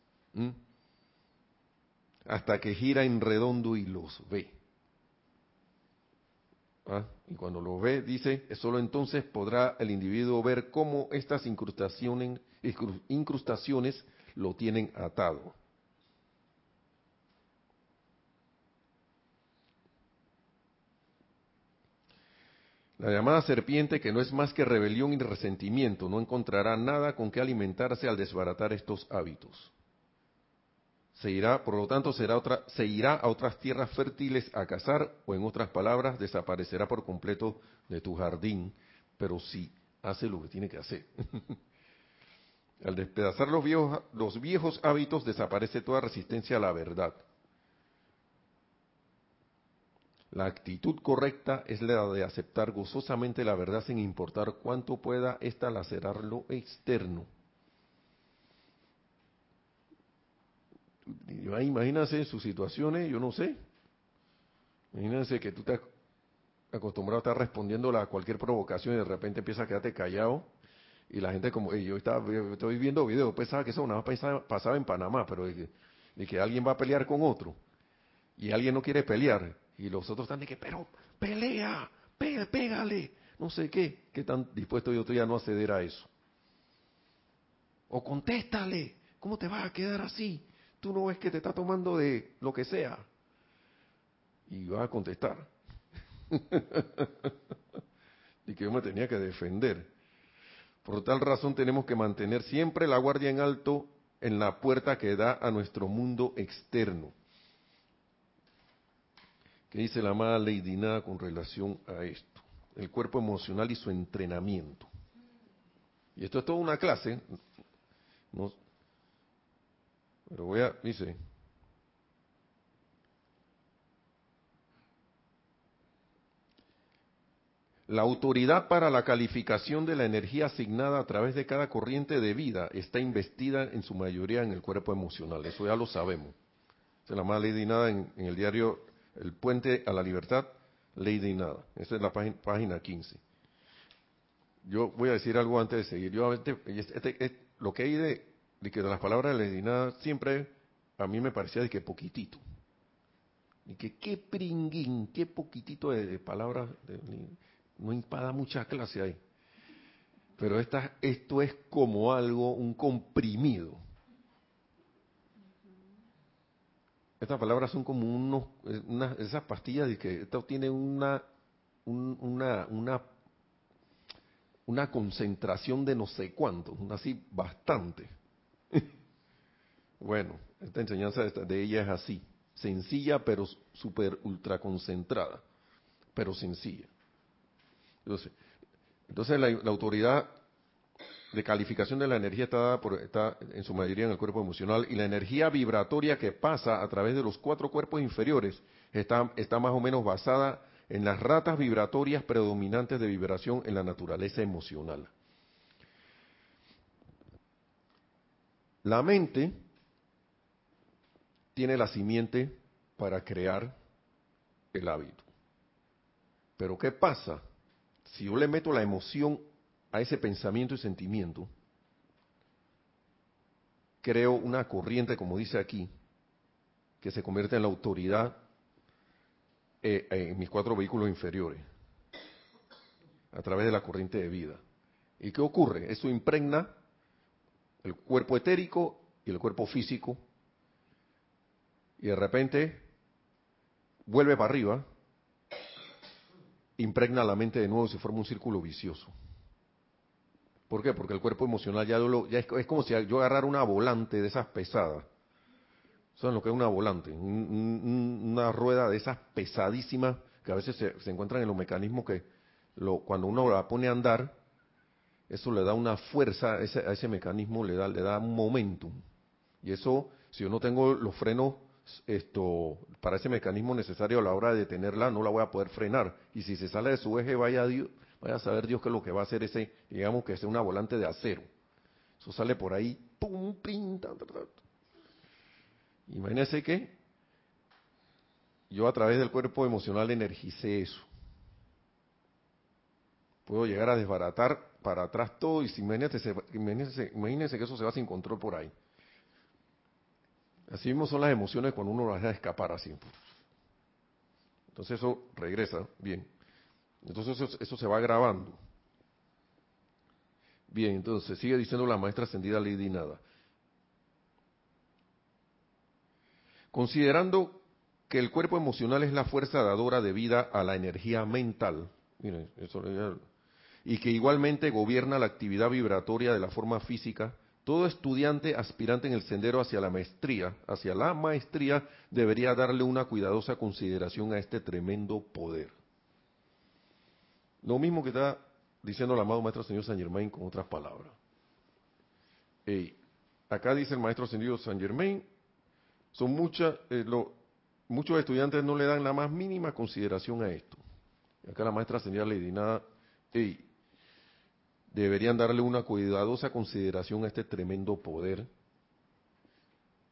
Hasta que gira en redondo y los ve. ¿Ah? Y cuando lo ve, dice, solo entonces podrá el individuo ver cómo estas incrustaciones, incrustaciones lo tienen atado. La llamada serpiente, que no es más que rebelión y resentimiento, no encontrará nada con que alimentarse al desbaratar estos hábitos se irá, por lo tanto, será otra, se irá a otras tierras fértiles a cazar, o en otras palabras, desaparecerá por completo de tu jardín, pero sí hace lo que tiene que hacer. Al despedazar los viejos, los viejos hábitos, desaparece toda resistencia a la verdad. La actitud correcta es la de aceptar gozosamente la verdad sin importar cuánto pueda ésta lacerar lo externo. Imagínense sus situaciones, yo no sé. Imagínense que tú estás acostumbrado a estar respondiendo a cualquier provocación y de repente empieza a quedarte callado y la gente como, yo estaba, estoy viendo videos, pensaba que eso nada más pasaba, en Panamá, pero de que, alguien va a pelear con otro y alguien no quiere pelear y los otros están de que, pero pelea, pégale, no sé qué, qué tan dispuesto yo estoy a no acceder a eso. O contéstale, ¿cómo te vas a quedar así? tú no ves que te está tomando de lo que sea. Y va a contestar. y que yo me tenía que defender. Por tal razón tenemos que mantener siempre la guardia en alto en la puerta que da a nuestro mundo externo. ¿Qué dice la amada Lady Nada con relación a esto? El cuerpo emocional y su entrenamiento. Y esto es toda una clase. Pero voy a, dice, La autoridad para la calificación de la energía asignada a través de cada corriente de vida está investida en su mayoría en el cuerpo emocional. Eso ya lo sabemos. Se la Ley de Nada en, el diario El Puente a la Libertad, Ley de Nada. Esa es la página, página 15. Yo voy a decir algo antes de seguir. Yo, este, este, lo que hay de de que de las palabras de Ledina siempre a mí me parecía de que poquitito. Y que qué pringuín, qué poquitito de, palabras, no impada mucha clase ahí. Pero esta, esto es como algo, un comprimido. Estas palabras son como unos, unas, esas pastillas de que esto tiene una, una, una, una concentración de no sé cuánto, así bastante. bueno, esta enseñanza de ella es así, sencilla pero súper ultra concentrada, pero sencilla. Entonces, entonces la, autoridad de calificación de la energía está, dada por, en su mayoría en el cuerpo emocional y la energía vibratoria que pasa a través de los cuatro cuerpos inferiores está, está más o menos basada en las ratas vibratorias predominantes de vibración en la naturaleza emocional. La mente tiene la simiente para crear el hábito. Pero ¿qué pasa? Si yo le meto la emoción a ese pensamiento y sentimiento, creo una corriente, como dice aquí, que se convierte en la autoridad eh, en mis cuatro vehículos inferiores, a través de la corriente de vida. ¿Y qué ocurre? Eso impregna el cuerpo etérico y el cuerpo físico, y de repente vuelve para arriba, impregna la mente de nuevo se forma un círculo vicioso. ¿Por qué? Porque el cuerpo emocional ya, ya es, como si yo agarrara una volante de esas pesadas. ¿Saben lo que es una volante? una rueda de esas pesadísimas que a veces se, encuentran en los mecanismos que lo, cuando uno la pone a andar, eso le da una fuerza a ese, a ese mecanismo, le da, le da un momentum. Y eso, si yo no tengo los frenos esto para ese mecanismo necesario a la hora de detenerla, no la voy a poder frenar. Y si se sale de su eje, vaya Dios, Vaya a saber Dios qué es lo que va a hacer ese, digamos que es una volante de acero. Eso sale por ahí, pum, pim, Imagínense que yo a través del cuerpo emocional energicé eso. Puedo llegar a desbaratar para atrás todo y si imagínense, imagínense, que eso se va sin control por ahí. Así mismo son las emociones cuando uno las deja escapar así. Entonces eso regresa, bien. Entonces eso, se va grabando. Bien, entonces sigue diciendo la maestra ascendida Lady Nada. Considerando que el cuerpo emocional es la fuerza dadora de vida a la energía mental, miren, eso, y que igualmente gobierna la actividad vibratoria de la forma física, todo estudiante aspirante en el sendero hacia la maestría, hacia la maestría, debería darle una cuidadosa consideración a este tremendo poder. Lo mismo que está diciendo el amado Maestro Señor San Germain con otras palabras. acá dice el Maestro Señor San Germain, son muchas, eh, muchos estudiantes no le dan la más mínima consideración a esto. acá la Maestra Señora le nada, deberían darle una cuidadosa consideración a este tremendo poder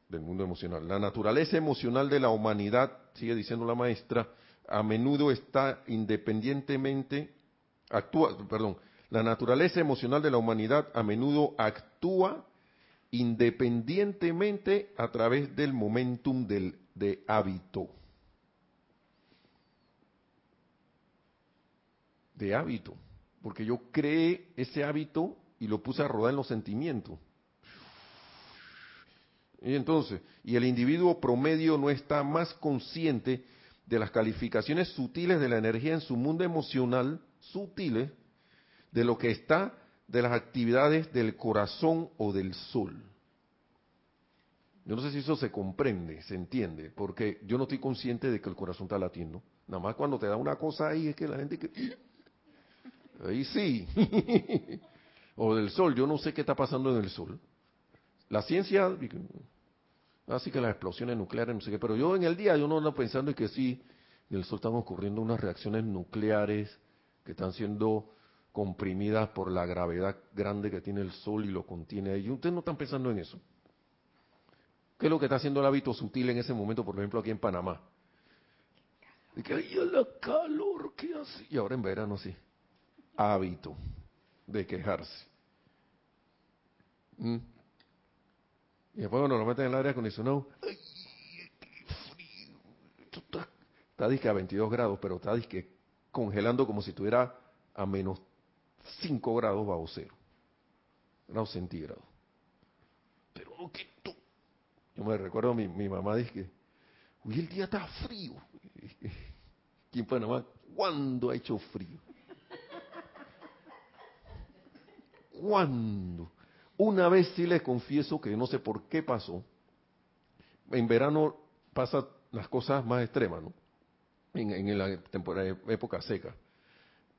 del mundo emocional. La naturaleza emocional de la humanidad, sigue diciendo la maestra, a menudo está independientemente actúa, perdón, la naturaleza emocional de la humanidad a menudo actúa independientemente a través del momentum del, de hábito. De hábito. Porque yo creé ese hábito y lo puse a rodar en los sentimientos. Y entonces, y el individuo promedio no está más consciente de las calificaciones sutiles de la energía en su mundo emocional sutiles de lo que está de las actividades del corazón o del sol. Yo no sé si eso se comprende, se entiende, porque yo no estoy consciente de que el corazón está latiendo. Nada más cuando te da una cosa ahí es que la gente que... Ahí sí. o del sol, yo no sé qué está pasando en el sol. La ciencia, así que las explosiones nucleares, no sé qué, pero yo en el día yo no ando pensando en que sí, en el sol están ocurriendo unas reacciones nucleares que están siendo comprimidas por la gravedad grande que tiene el sol y lo contiene ahí. Ustedes no están pensando en eso. ¿Qué es lo que está haciendo el hábito sutil en ese momento, por ejemplo, aquí en Panamá? De que hay la calor que hace. Y ahora en verano sí. Hábito de quejarse. ¿Mm? Y después cuando lo meten en el aire acondicionado, ¡ay, qué frío! Está, está a 22 grados, pero está disque congelando como si estuviera a menos 5 grados bajo cero, grados centígrados. Pero no que tú. Yo me recuerdo mi, mi mamá dice que, uy, el día está frío. Aquí en Panamá, ¿cuándo ha hecho frío? ¿Cuándo? Una vez sí les confieso que no sé por qué pasó. En verano pasan las cosas más extremas, ¿no? En, la temporada, época seca.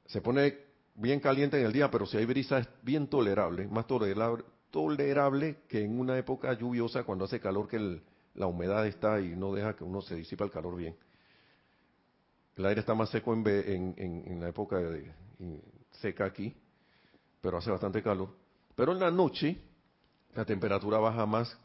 Se pone bien caliente en el día, pero si hay brisa es bien tolerable, más tolerable, que en una época lluviosa cuando hace calor que la humedad está y no deja que uno se disipa el calor bien. El aire está más seco en, la época seca aquí, pero hace bastante calor. Pero en la noche la temperatura baja más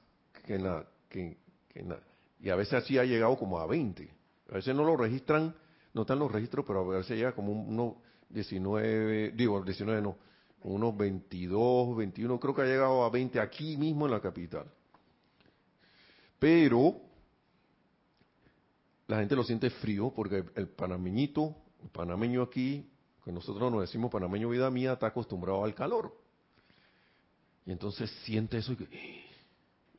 que en la, que, en la y a veces así ha llegado como a 20. A veces no lo registran, no están los registros, pero a veces llega como unos 19, digo, 19 no, unos 22, 21, creo que ha llegado a 20 aquí mismo en la capital. Pero la gente lo siente frío porque el panameñito, el panameño aquí, que nosotros nos decimos panameño vida mía, está acostumbrado al calor. Y entonces siente eso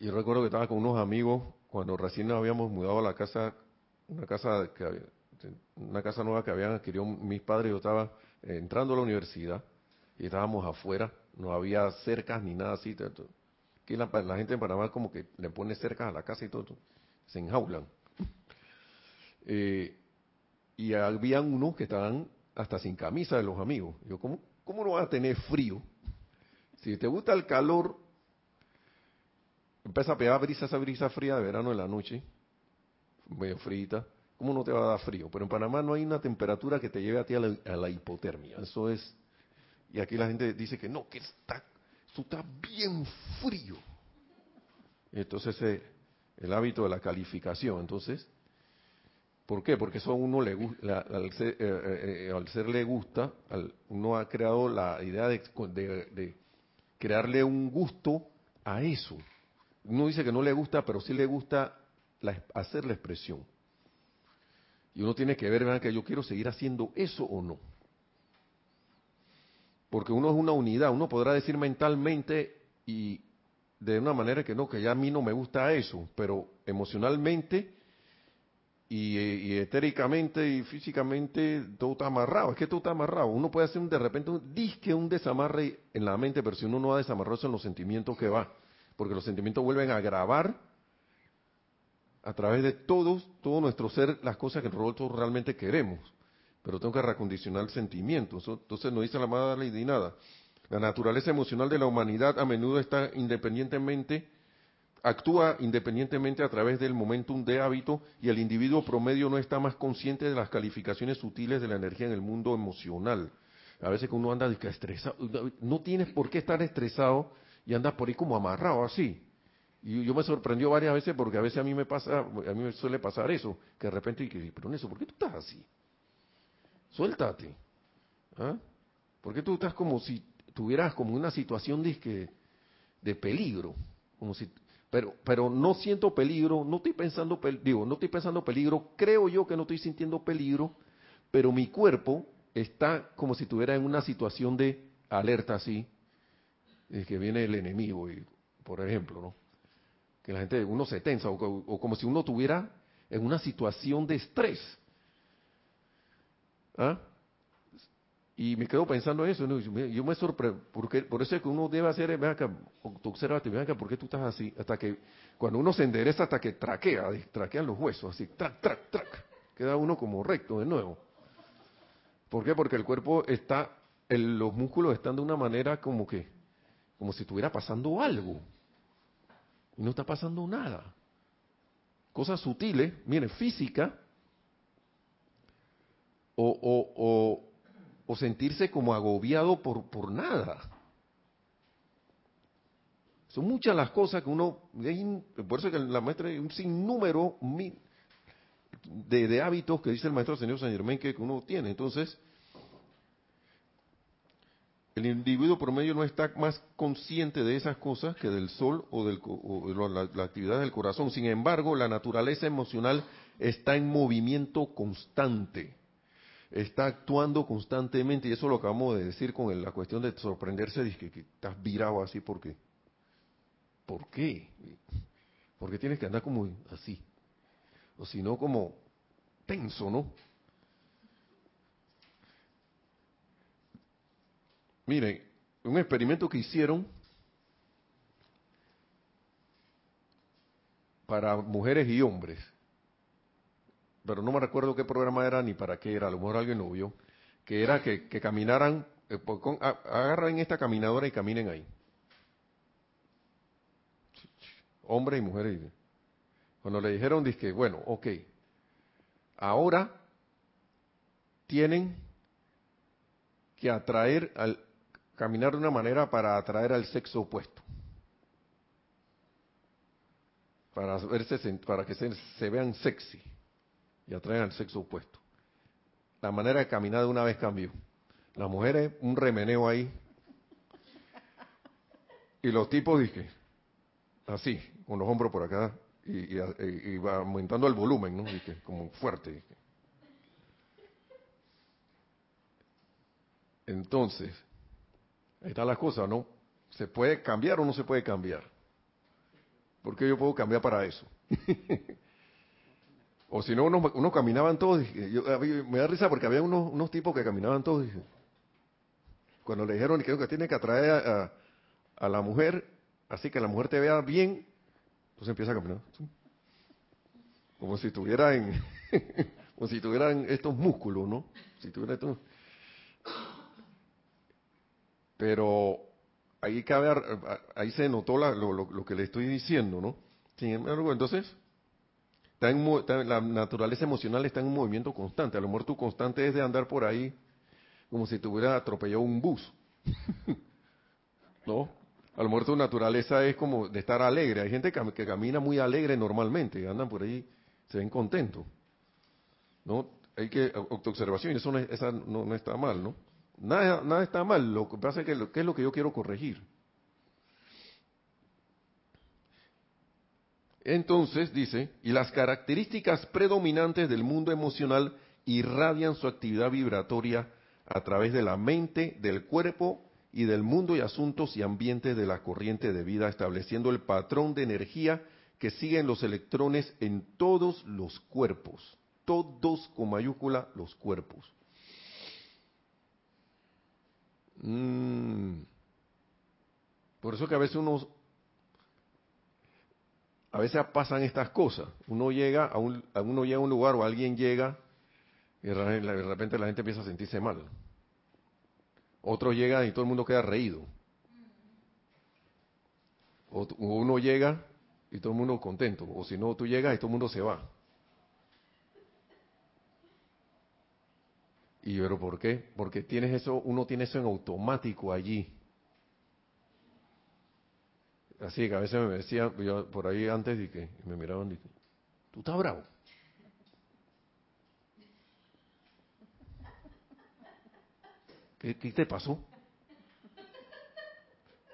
y yo recuerdo que estaba con unos amigos cuando recién nos habíamos mudado a la casa, una casa una casa nueva que habían adquirido mis padres, yo estaba entrando a la universidad y estábamos afuera, no había cercas ni nada así. Que la, gente en Panamá como que le pone cercas a la casa y todo, se enjaulan. Eh, y habían unos que estaban hasta sin camisa de los amigos. Yo, ¿cómo, cómo no vas a tener frío? Si te gusta el calor, empieza a pegar brisa, esa brisa fría de verano en la noche, medio frita, ¿cómo no te va a dar frío? Pero en Panamá no hay una temperatura que te lleve a ti a la, hipotermia. Eso es. Y aquí la gente dice que no, que está, eso está bien frío. Entonces, eh, el hábito de la calificación. Entonces, ¿por qué? Porque eso a uno le gusta, al, ser, eh, eh, al ser le gusta, uno ha creado la idea de, de crearle un gusto a eso uno dice que no le gusta, pero sí le gusta hacer la expresión. Y uno tiene que ver, ¿verdad? Que yo quiero seguir haciendo eso o no. Porque uno es una unidad, uno podrá decir mentalmente y de una manera que no, que ya a mí no me gusta eso, pero emocionalmente y, etéricamente y físicamente todo está amarrado. Es que todo está amarrado. Uno puede hacer de repente un disque, un desamarre en la mente, pero si uno no ha desamarrado eso en los sentimientos que va porque los sentimientos vuelven a grabar a través de todos, todo nuestro ser, las cosas que nosotros realmente queremos. Pero tengo que recondicionar el sentimiento. Entonces no dice la ley de nada. La naturaleza emocional de la humanidad a menudo está independientemente, actúa independientemente a través del momentum de hábito y el individuo promedio no está más consciente de las calificaciones sutiles de la energía en el mundo emocional. A veces que uno anda estresado, no tienes por qué estar estresado y andas por ahí como amarrado así. Y yo me sorprendió varias veces porque a veces a mí me pasa, a mí me suele pasar eso, que de repente, pero eso, ¿por qué tú estás así? Suéltate. ¿Ah? ¿Por qué tú estás como si tuvieras como una situación de, de peligro? Como si, pero, pero no siento peligro, no estoy pensando, digo, no estoy pensando peligro, creo yo que no estoy sintiendo peligro, pero mi cuerpo está como si estuviera en una situación de alerta así, es que viene el enemigo, y, por ejemplo, ¿no? Que la gente, uno se tensa, o, como si uno tuviera en una situación de estrés. ¿Ah? Y me quedo pensando eso, yo me sorprendo, porque por eso es que uno debe hacer, ven acá, observate, ven acá, ¿por qué tú estás así? Hasta que, cuando uno se endereza, hasta que traquea, traquean los huesos, así, trac, trac, trac, queda uno como recto de nuevo. ¿Por qué? Porque el cuerpo está, los músculos están de una manera como que como si estuviera pasando algo. Y no está pasando nada. Cosas sutiles, miren, física, o, o, sentirse como agobiado por, por nada. Son muchas las cosas que uno, por eso que la maestra hay un sinnúmero de, de hábitos que dice el maestro señor San Germán que uno tiene. Entonces, el individuo promedio no está más consciente de esas cosas que del sol o, de la, actividad del corazón. Sin embargo, la naturaleza emocional está en movimiento constante, está actuando constantemente, y eso lo acabamos de decir con la cuestión de sorprenderse de que, que estás virado así, porque ¿Por qué? Porque tienes que andar como así, o si no como tenso, ¿no? Miren, un experimento que hicieron para mujeres y hombres, pero no me recuerdo qué programa era ni para qué era, a lo mejor alguien lo vio, que era que, caminaran eh, pues, agarren esta caminadora y caminen ahí. Hombres y mujeres. Cuando le dijeron, dije, bueno, ok, ahora tienen que atraer al caminar de una manera para atraer al sexo opuesto. Para verse para que se, vean sexy y atraen al sexo opuesto. La manera de caminar de una vez cambió. Las mujeres, un remeneo ahí. Y los tipos, dije, así, con los hombros por acá, y, va aumentando el volumen, ¿no? Dije, como fuerte. Entonces, ahí está la cosa, ¿no? ¿Se puede cambiar o no se puede cambiar? Porque yo puedo cambiar para eso. o si no, unos, caminaban todos. Yo, me da risa porque había unos, unos tipos que caminaban todos. Cuando le dijeron que tiene que atraer a, la mujer, así que la mujer te vea bien, entonces empieza a caminar. Como si tuviera en, como si tuvieran estos músculos, ¿no? Si tuviera estos. Pero ahí cabe, ahí se notó lo, que le estoy diciendo, ¿no? Sin embargo, entonces, está en, la naturaleza emocional está en un movimiento constante. A lo mejor tu constante es de andar por ahí como si tuviera atropellado un bus. ¿No? A lo mejor tu naturaleza es como de estar alegre. Hay gente que, camina muy alegre normalmente, andan por ahí, se ven contentos. ¿No? Hay que, autoobservación, eso no, esa no, está mal, ¿no? Nada, nada está mal, lo que pasa es que ¿qué es lo que yo quiero corregir? Entonces, dice, y las características predominantes del mundo emocional irradian su actividad vibratoria a través de la mente, del cuerpo y del mundo y asuntos y ambientes de la corriente de vida, estableciendo el patrón de energía que siguen los electrones en todos los cuerpos, todos con mayúscula los cuerpos. Mm. Por eso que a veces uno, a veces pasan estas cosas. Uno llega a un, uno llega a un lugar o alguien llega y de repente la gente empieza a sentirse mal. Otro llega y todo el mundo queda reído. O uno llega y todo el mundo contento. O si no, tú llegas y todo el mundo se va. ¿Y pero por qué? Porque tienes eso, uno tiene eso en automático allí. Así que a veces me decían, yo por ahí antes y que me miraban y tú estás bravo. ¿Qué, te pasó?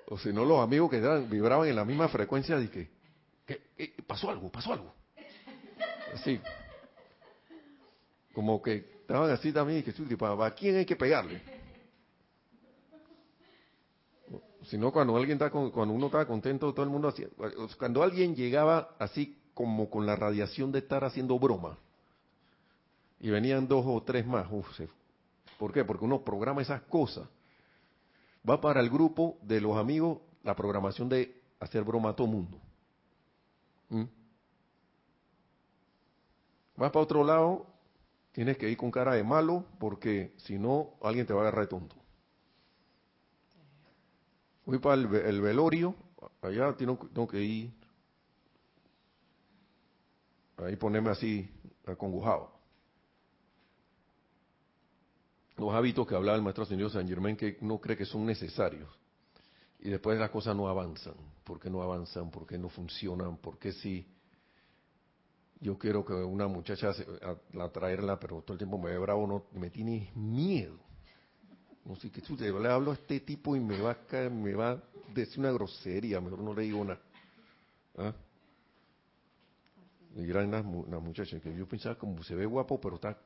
O si no, los amigos que vibraban en la misma frecuencia, de que, pasó algo, pasó algo. Así. Como que estaban así también, que ¿a quién hay que pegarle? Si no, cuando alguien está cuando uno estaba contento, todo el mundo hacía, cuando alguien llegaba así como con la radiación de estar haciendo broma, y venían dos o tres más, ¿Por qué? Porque uno programa esas cosas. Va para el grupo de los amigos la programación de hacer broma a todo mundo. ¿Mm? Vas para otro lado, tienes que ir con cara de malo, porque si no, alguien te va a agarrar de tonto. Voy para el, velorio, allá tengo, tengo, que ir, ahí ponerme así, acongojado los hábitos que hablaba el maestro señor San Germán que uno cree que son necesarios. Y después las cosas no avanzan. ¿Por qué no avanzan? ¿Por qué no funcionan? ¿Por qué sí? Yo quiero que una muchacha la traerla, pero todo el tiempo me ve bravo, no, me tiene miedo. No sé qué le hablo a este tipo y me va a caer, me va a decir una grosería, mejor no le digo nada. ¿Ah? Y era una, muchacha que yo pensaba como se ve guapo, pero está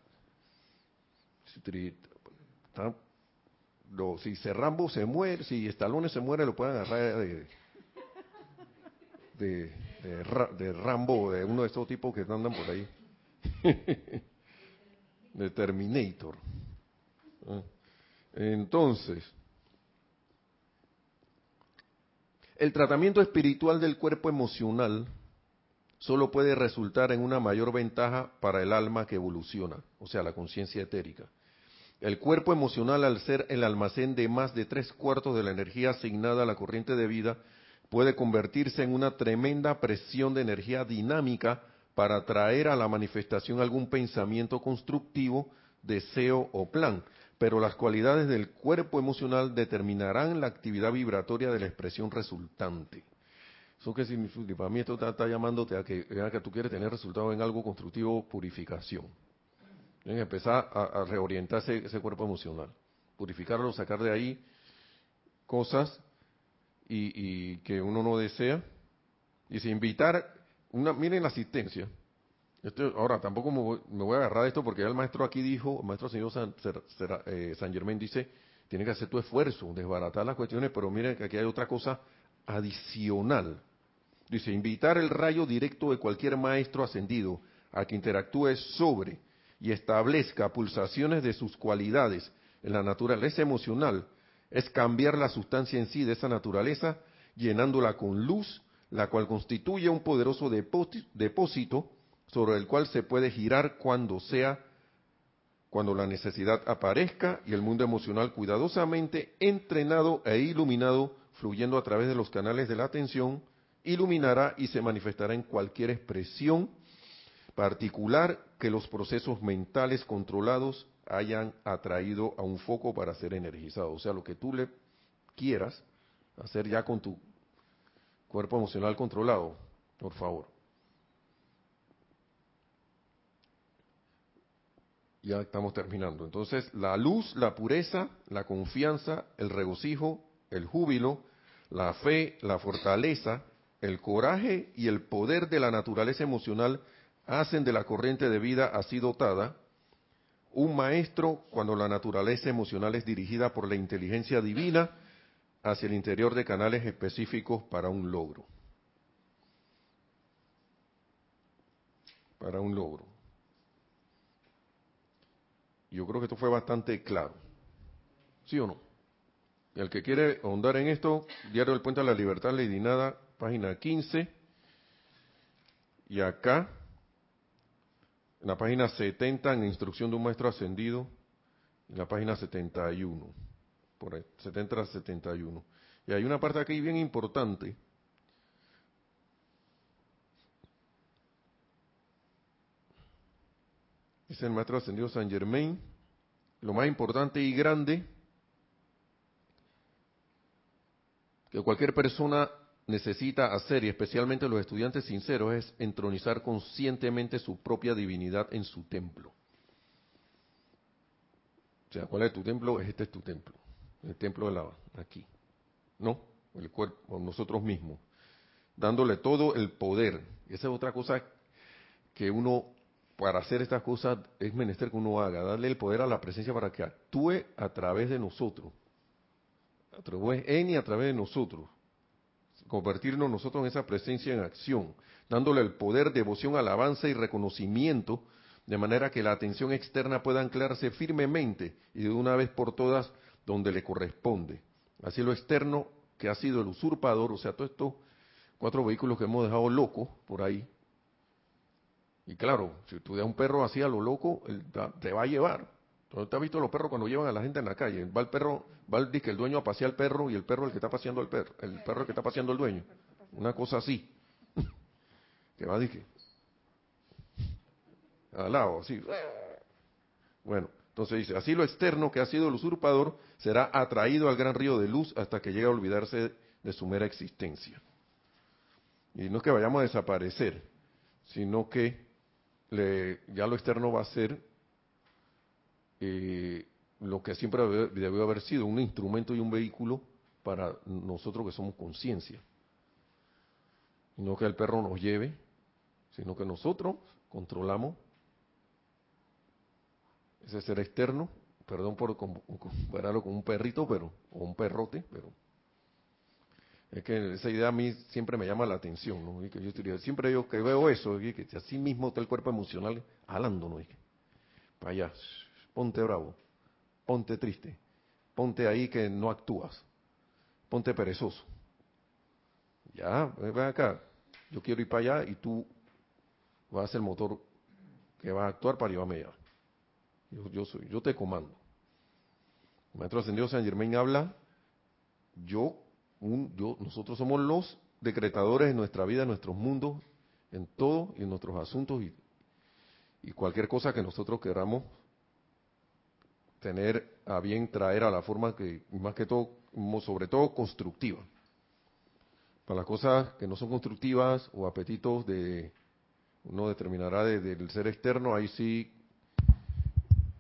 si Serrambo se muere, si Stallone se muere, lo pueden agarrar de, de, de, Rambo, de uno de estos tipos que andan por ahí. de Terminator. Ah. Entonces, el tratamiento espiritual del cuerpo emocional solo puede resultar en una mayor ventaja para el alma que evoluciona, o sea, la conciencia etérica El cuerpo emocional, al ser el almacén de más de tres cuartos de la energía asignada a la corriente de vida, puede convertirse en una tremenda presión de energía dinámica para traer a la manifestación algún pensamiento constructivo, deseo o plan. Pero las cualidades del cuerpo emocional determinarán la actividad vibratoria de la expresión resultante. ¿Eso significa? Para mí esto está, llamándote a que, a que tú quieres tener resultado en algo constructivo, purificación. Que empezar a, reorientar ese, cuerpo emocional, purificarlo, sacar de ahí cosas y, que uno no desea. Y si invitar, una, miren la asistencia. ahora, tampoco me voy, a agarrar de esto porque ya el maestro aquí dijo, el maestro señor San, eh, San Germán dice, tiene que hacer tu esfuerzo, desbaratar las cuestiones, pero miren que aquí hay otra cosa adicional. Dice, invitar el rayo directo de cualquier maestro ascendido a que interactúe sobre y establezca pulsaciones de sus cualidades en la naturaleza emocional es cambiar la sustancia en sí de esa naturaleza, llenándola con luz, la cual constituye un poderoso depósito sobre el cual se puede girar cuando sea, cuando la necesidad aparezca y el mundo emocional cuidadosamente entrenado e iluminado, fluyendo a través de los canales de la atención, iluminará y se manifestará en cualquier expresión particular que los procesos mentales controlados hayan atraído a un foco para ser energizado. O sea, lo que tú le quieras hacer ya con tu cuerpo emocional controlado, por favor. Ya estamos terminando. Entonces, la luz, la pureza, la confianza, el regocijo, el júbilo, la fe, la fortaleza, el coraje y el poder de la naturaleza emocional hacen de la corriente de vida así dotada un maestro cuando la naturaleza emocional es dirigida por la inteligencia divina hacia el interior de canales específicos para un logro. Para un logro. Yo creo que esto fue bastante claro. ¿Sí o no? El que quiere ahondar en esto, Diario del Puente a la Libertad, Lady Nada, página 15. Y acá, en la página 70, en instrucción de un maestro ascendido, en la página 71, por ahí, 70 a 71. Y hay una parte aquí bien importante. Es el maestro ascendido San Germain. Lo más importante y grande que cualquier persona necesita hacer, y especialmente los estudiantes sinceros, es entronizar conscientemente su propia divinidad en su templo. O sea, ¿cuál es tu templo? Este es tu templo. El templo de la aquí. ¿No? El cuerpo, nosotros mismos. Dándole todo el poder. Esa es otra cosa que uno, para hacer estas cosas, es menester que uno haga. Darle el poder a la presencia para que actúe a través de nosotros. A través en y a través de nosotros convertirnos nosotros en esa presencia en acción, dándole el poder, devoción, alabanza y reconocimiento, de manera que la atención externa pueda anclarse firmemente y de una vez por todas donde le corresponde. Así lo externo, que ha sido el usurpador, o sea, todos estos cuatro vehículos que hemos dejado locos por ahí. Y claro, si tú dejas un perro así a lo loco, él te va a llevar. ¿Tú has visto los perros cuando llevan a la gente en la calle? Va el perro, va el, dice, el dueño a pasear al perro y el perro el que está paseando al perro, el perro el que está paseando al dueño. Una cosa así. que va, dije, al lado, así. Bueno, entonces dice, así lo externo que ha sido el usurpador será atraído al gran río de luz hasta que llegue a olvidarse de su mera existencia. Y no es que vayamos a desaparecer, sino que ya lo externo va a ser eh, lo que siempre debió haber sido, un instrumento y un vehículo para nosotros que somos conciencia. No que el perro nos lleve, sino que nosotros controlamos ese ser externo, perdón por compararlo con un perrito, pero, o un perrote, pero es que esa idea a mí siempre me llama la atención, ¿no? Y que yo siempre yo que veo eso, que así mismo está el cuerpo emocional jalándonos, para allá, ponte bravo, ponte triste, ponte ahí que no actúas, ponte perezoso. Ya, ven acá, yo quiero ir para allá y tú vas el motor que va a actuar para llevarme allá. Yo, yo, soy, yo te comando. Maestro ascendido San Germain habla, yo, un, yo, nosotros somos los decretadores en nuestra vida, en nuestros mundos, en todo y en nuestros asuntos y, y cualquier cosa que nosotros queramos tener a bien traer a la forma que, más que todo, sobre todo constructiva. Para las cosas que no son constructivas o apetitos de uno determinará del ser externo, ahí sí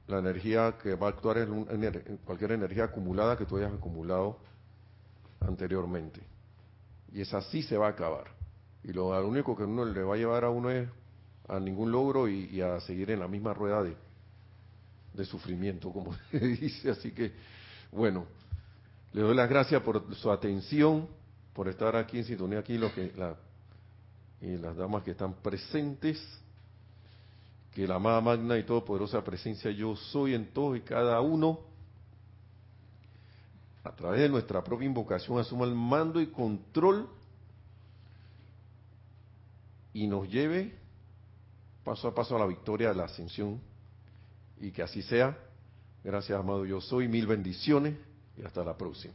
la energía que va a actuar es cualquier energía acumulada que tú hayas acumulado anteriormente. Y esa sí se va a acabar. Y lo, único que uno le va a llevar a uno es a ningún logro y, a seguir en la misma rueda de, de sufrimiento, como se dice. Así que, bueno, le doy las gracias por su atención, por estar aquí en sintonía, aquí los que, la, y las damas que están presentes. Que la amada magna y todopoderosa presencia yo soy en todos y cada uno, a través de nuestra propia invocación, asuma el mando y control y nos lleve paso a paso a la victoria de la ascensión y que así sea. Gracias, amado yo soy, mil bendiciones y hasta la próxima.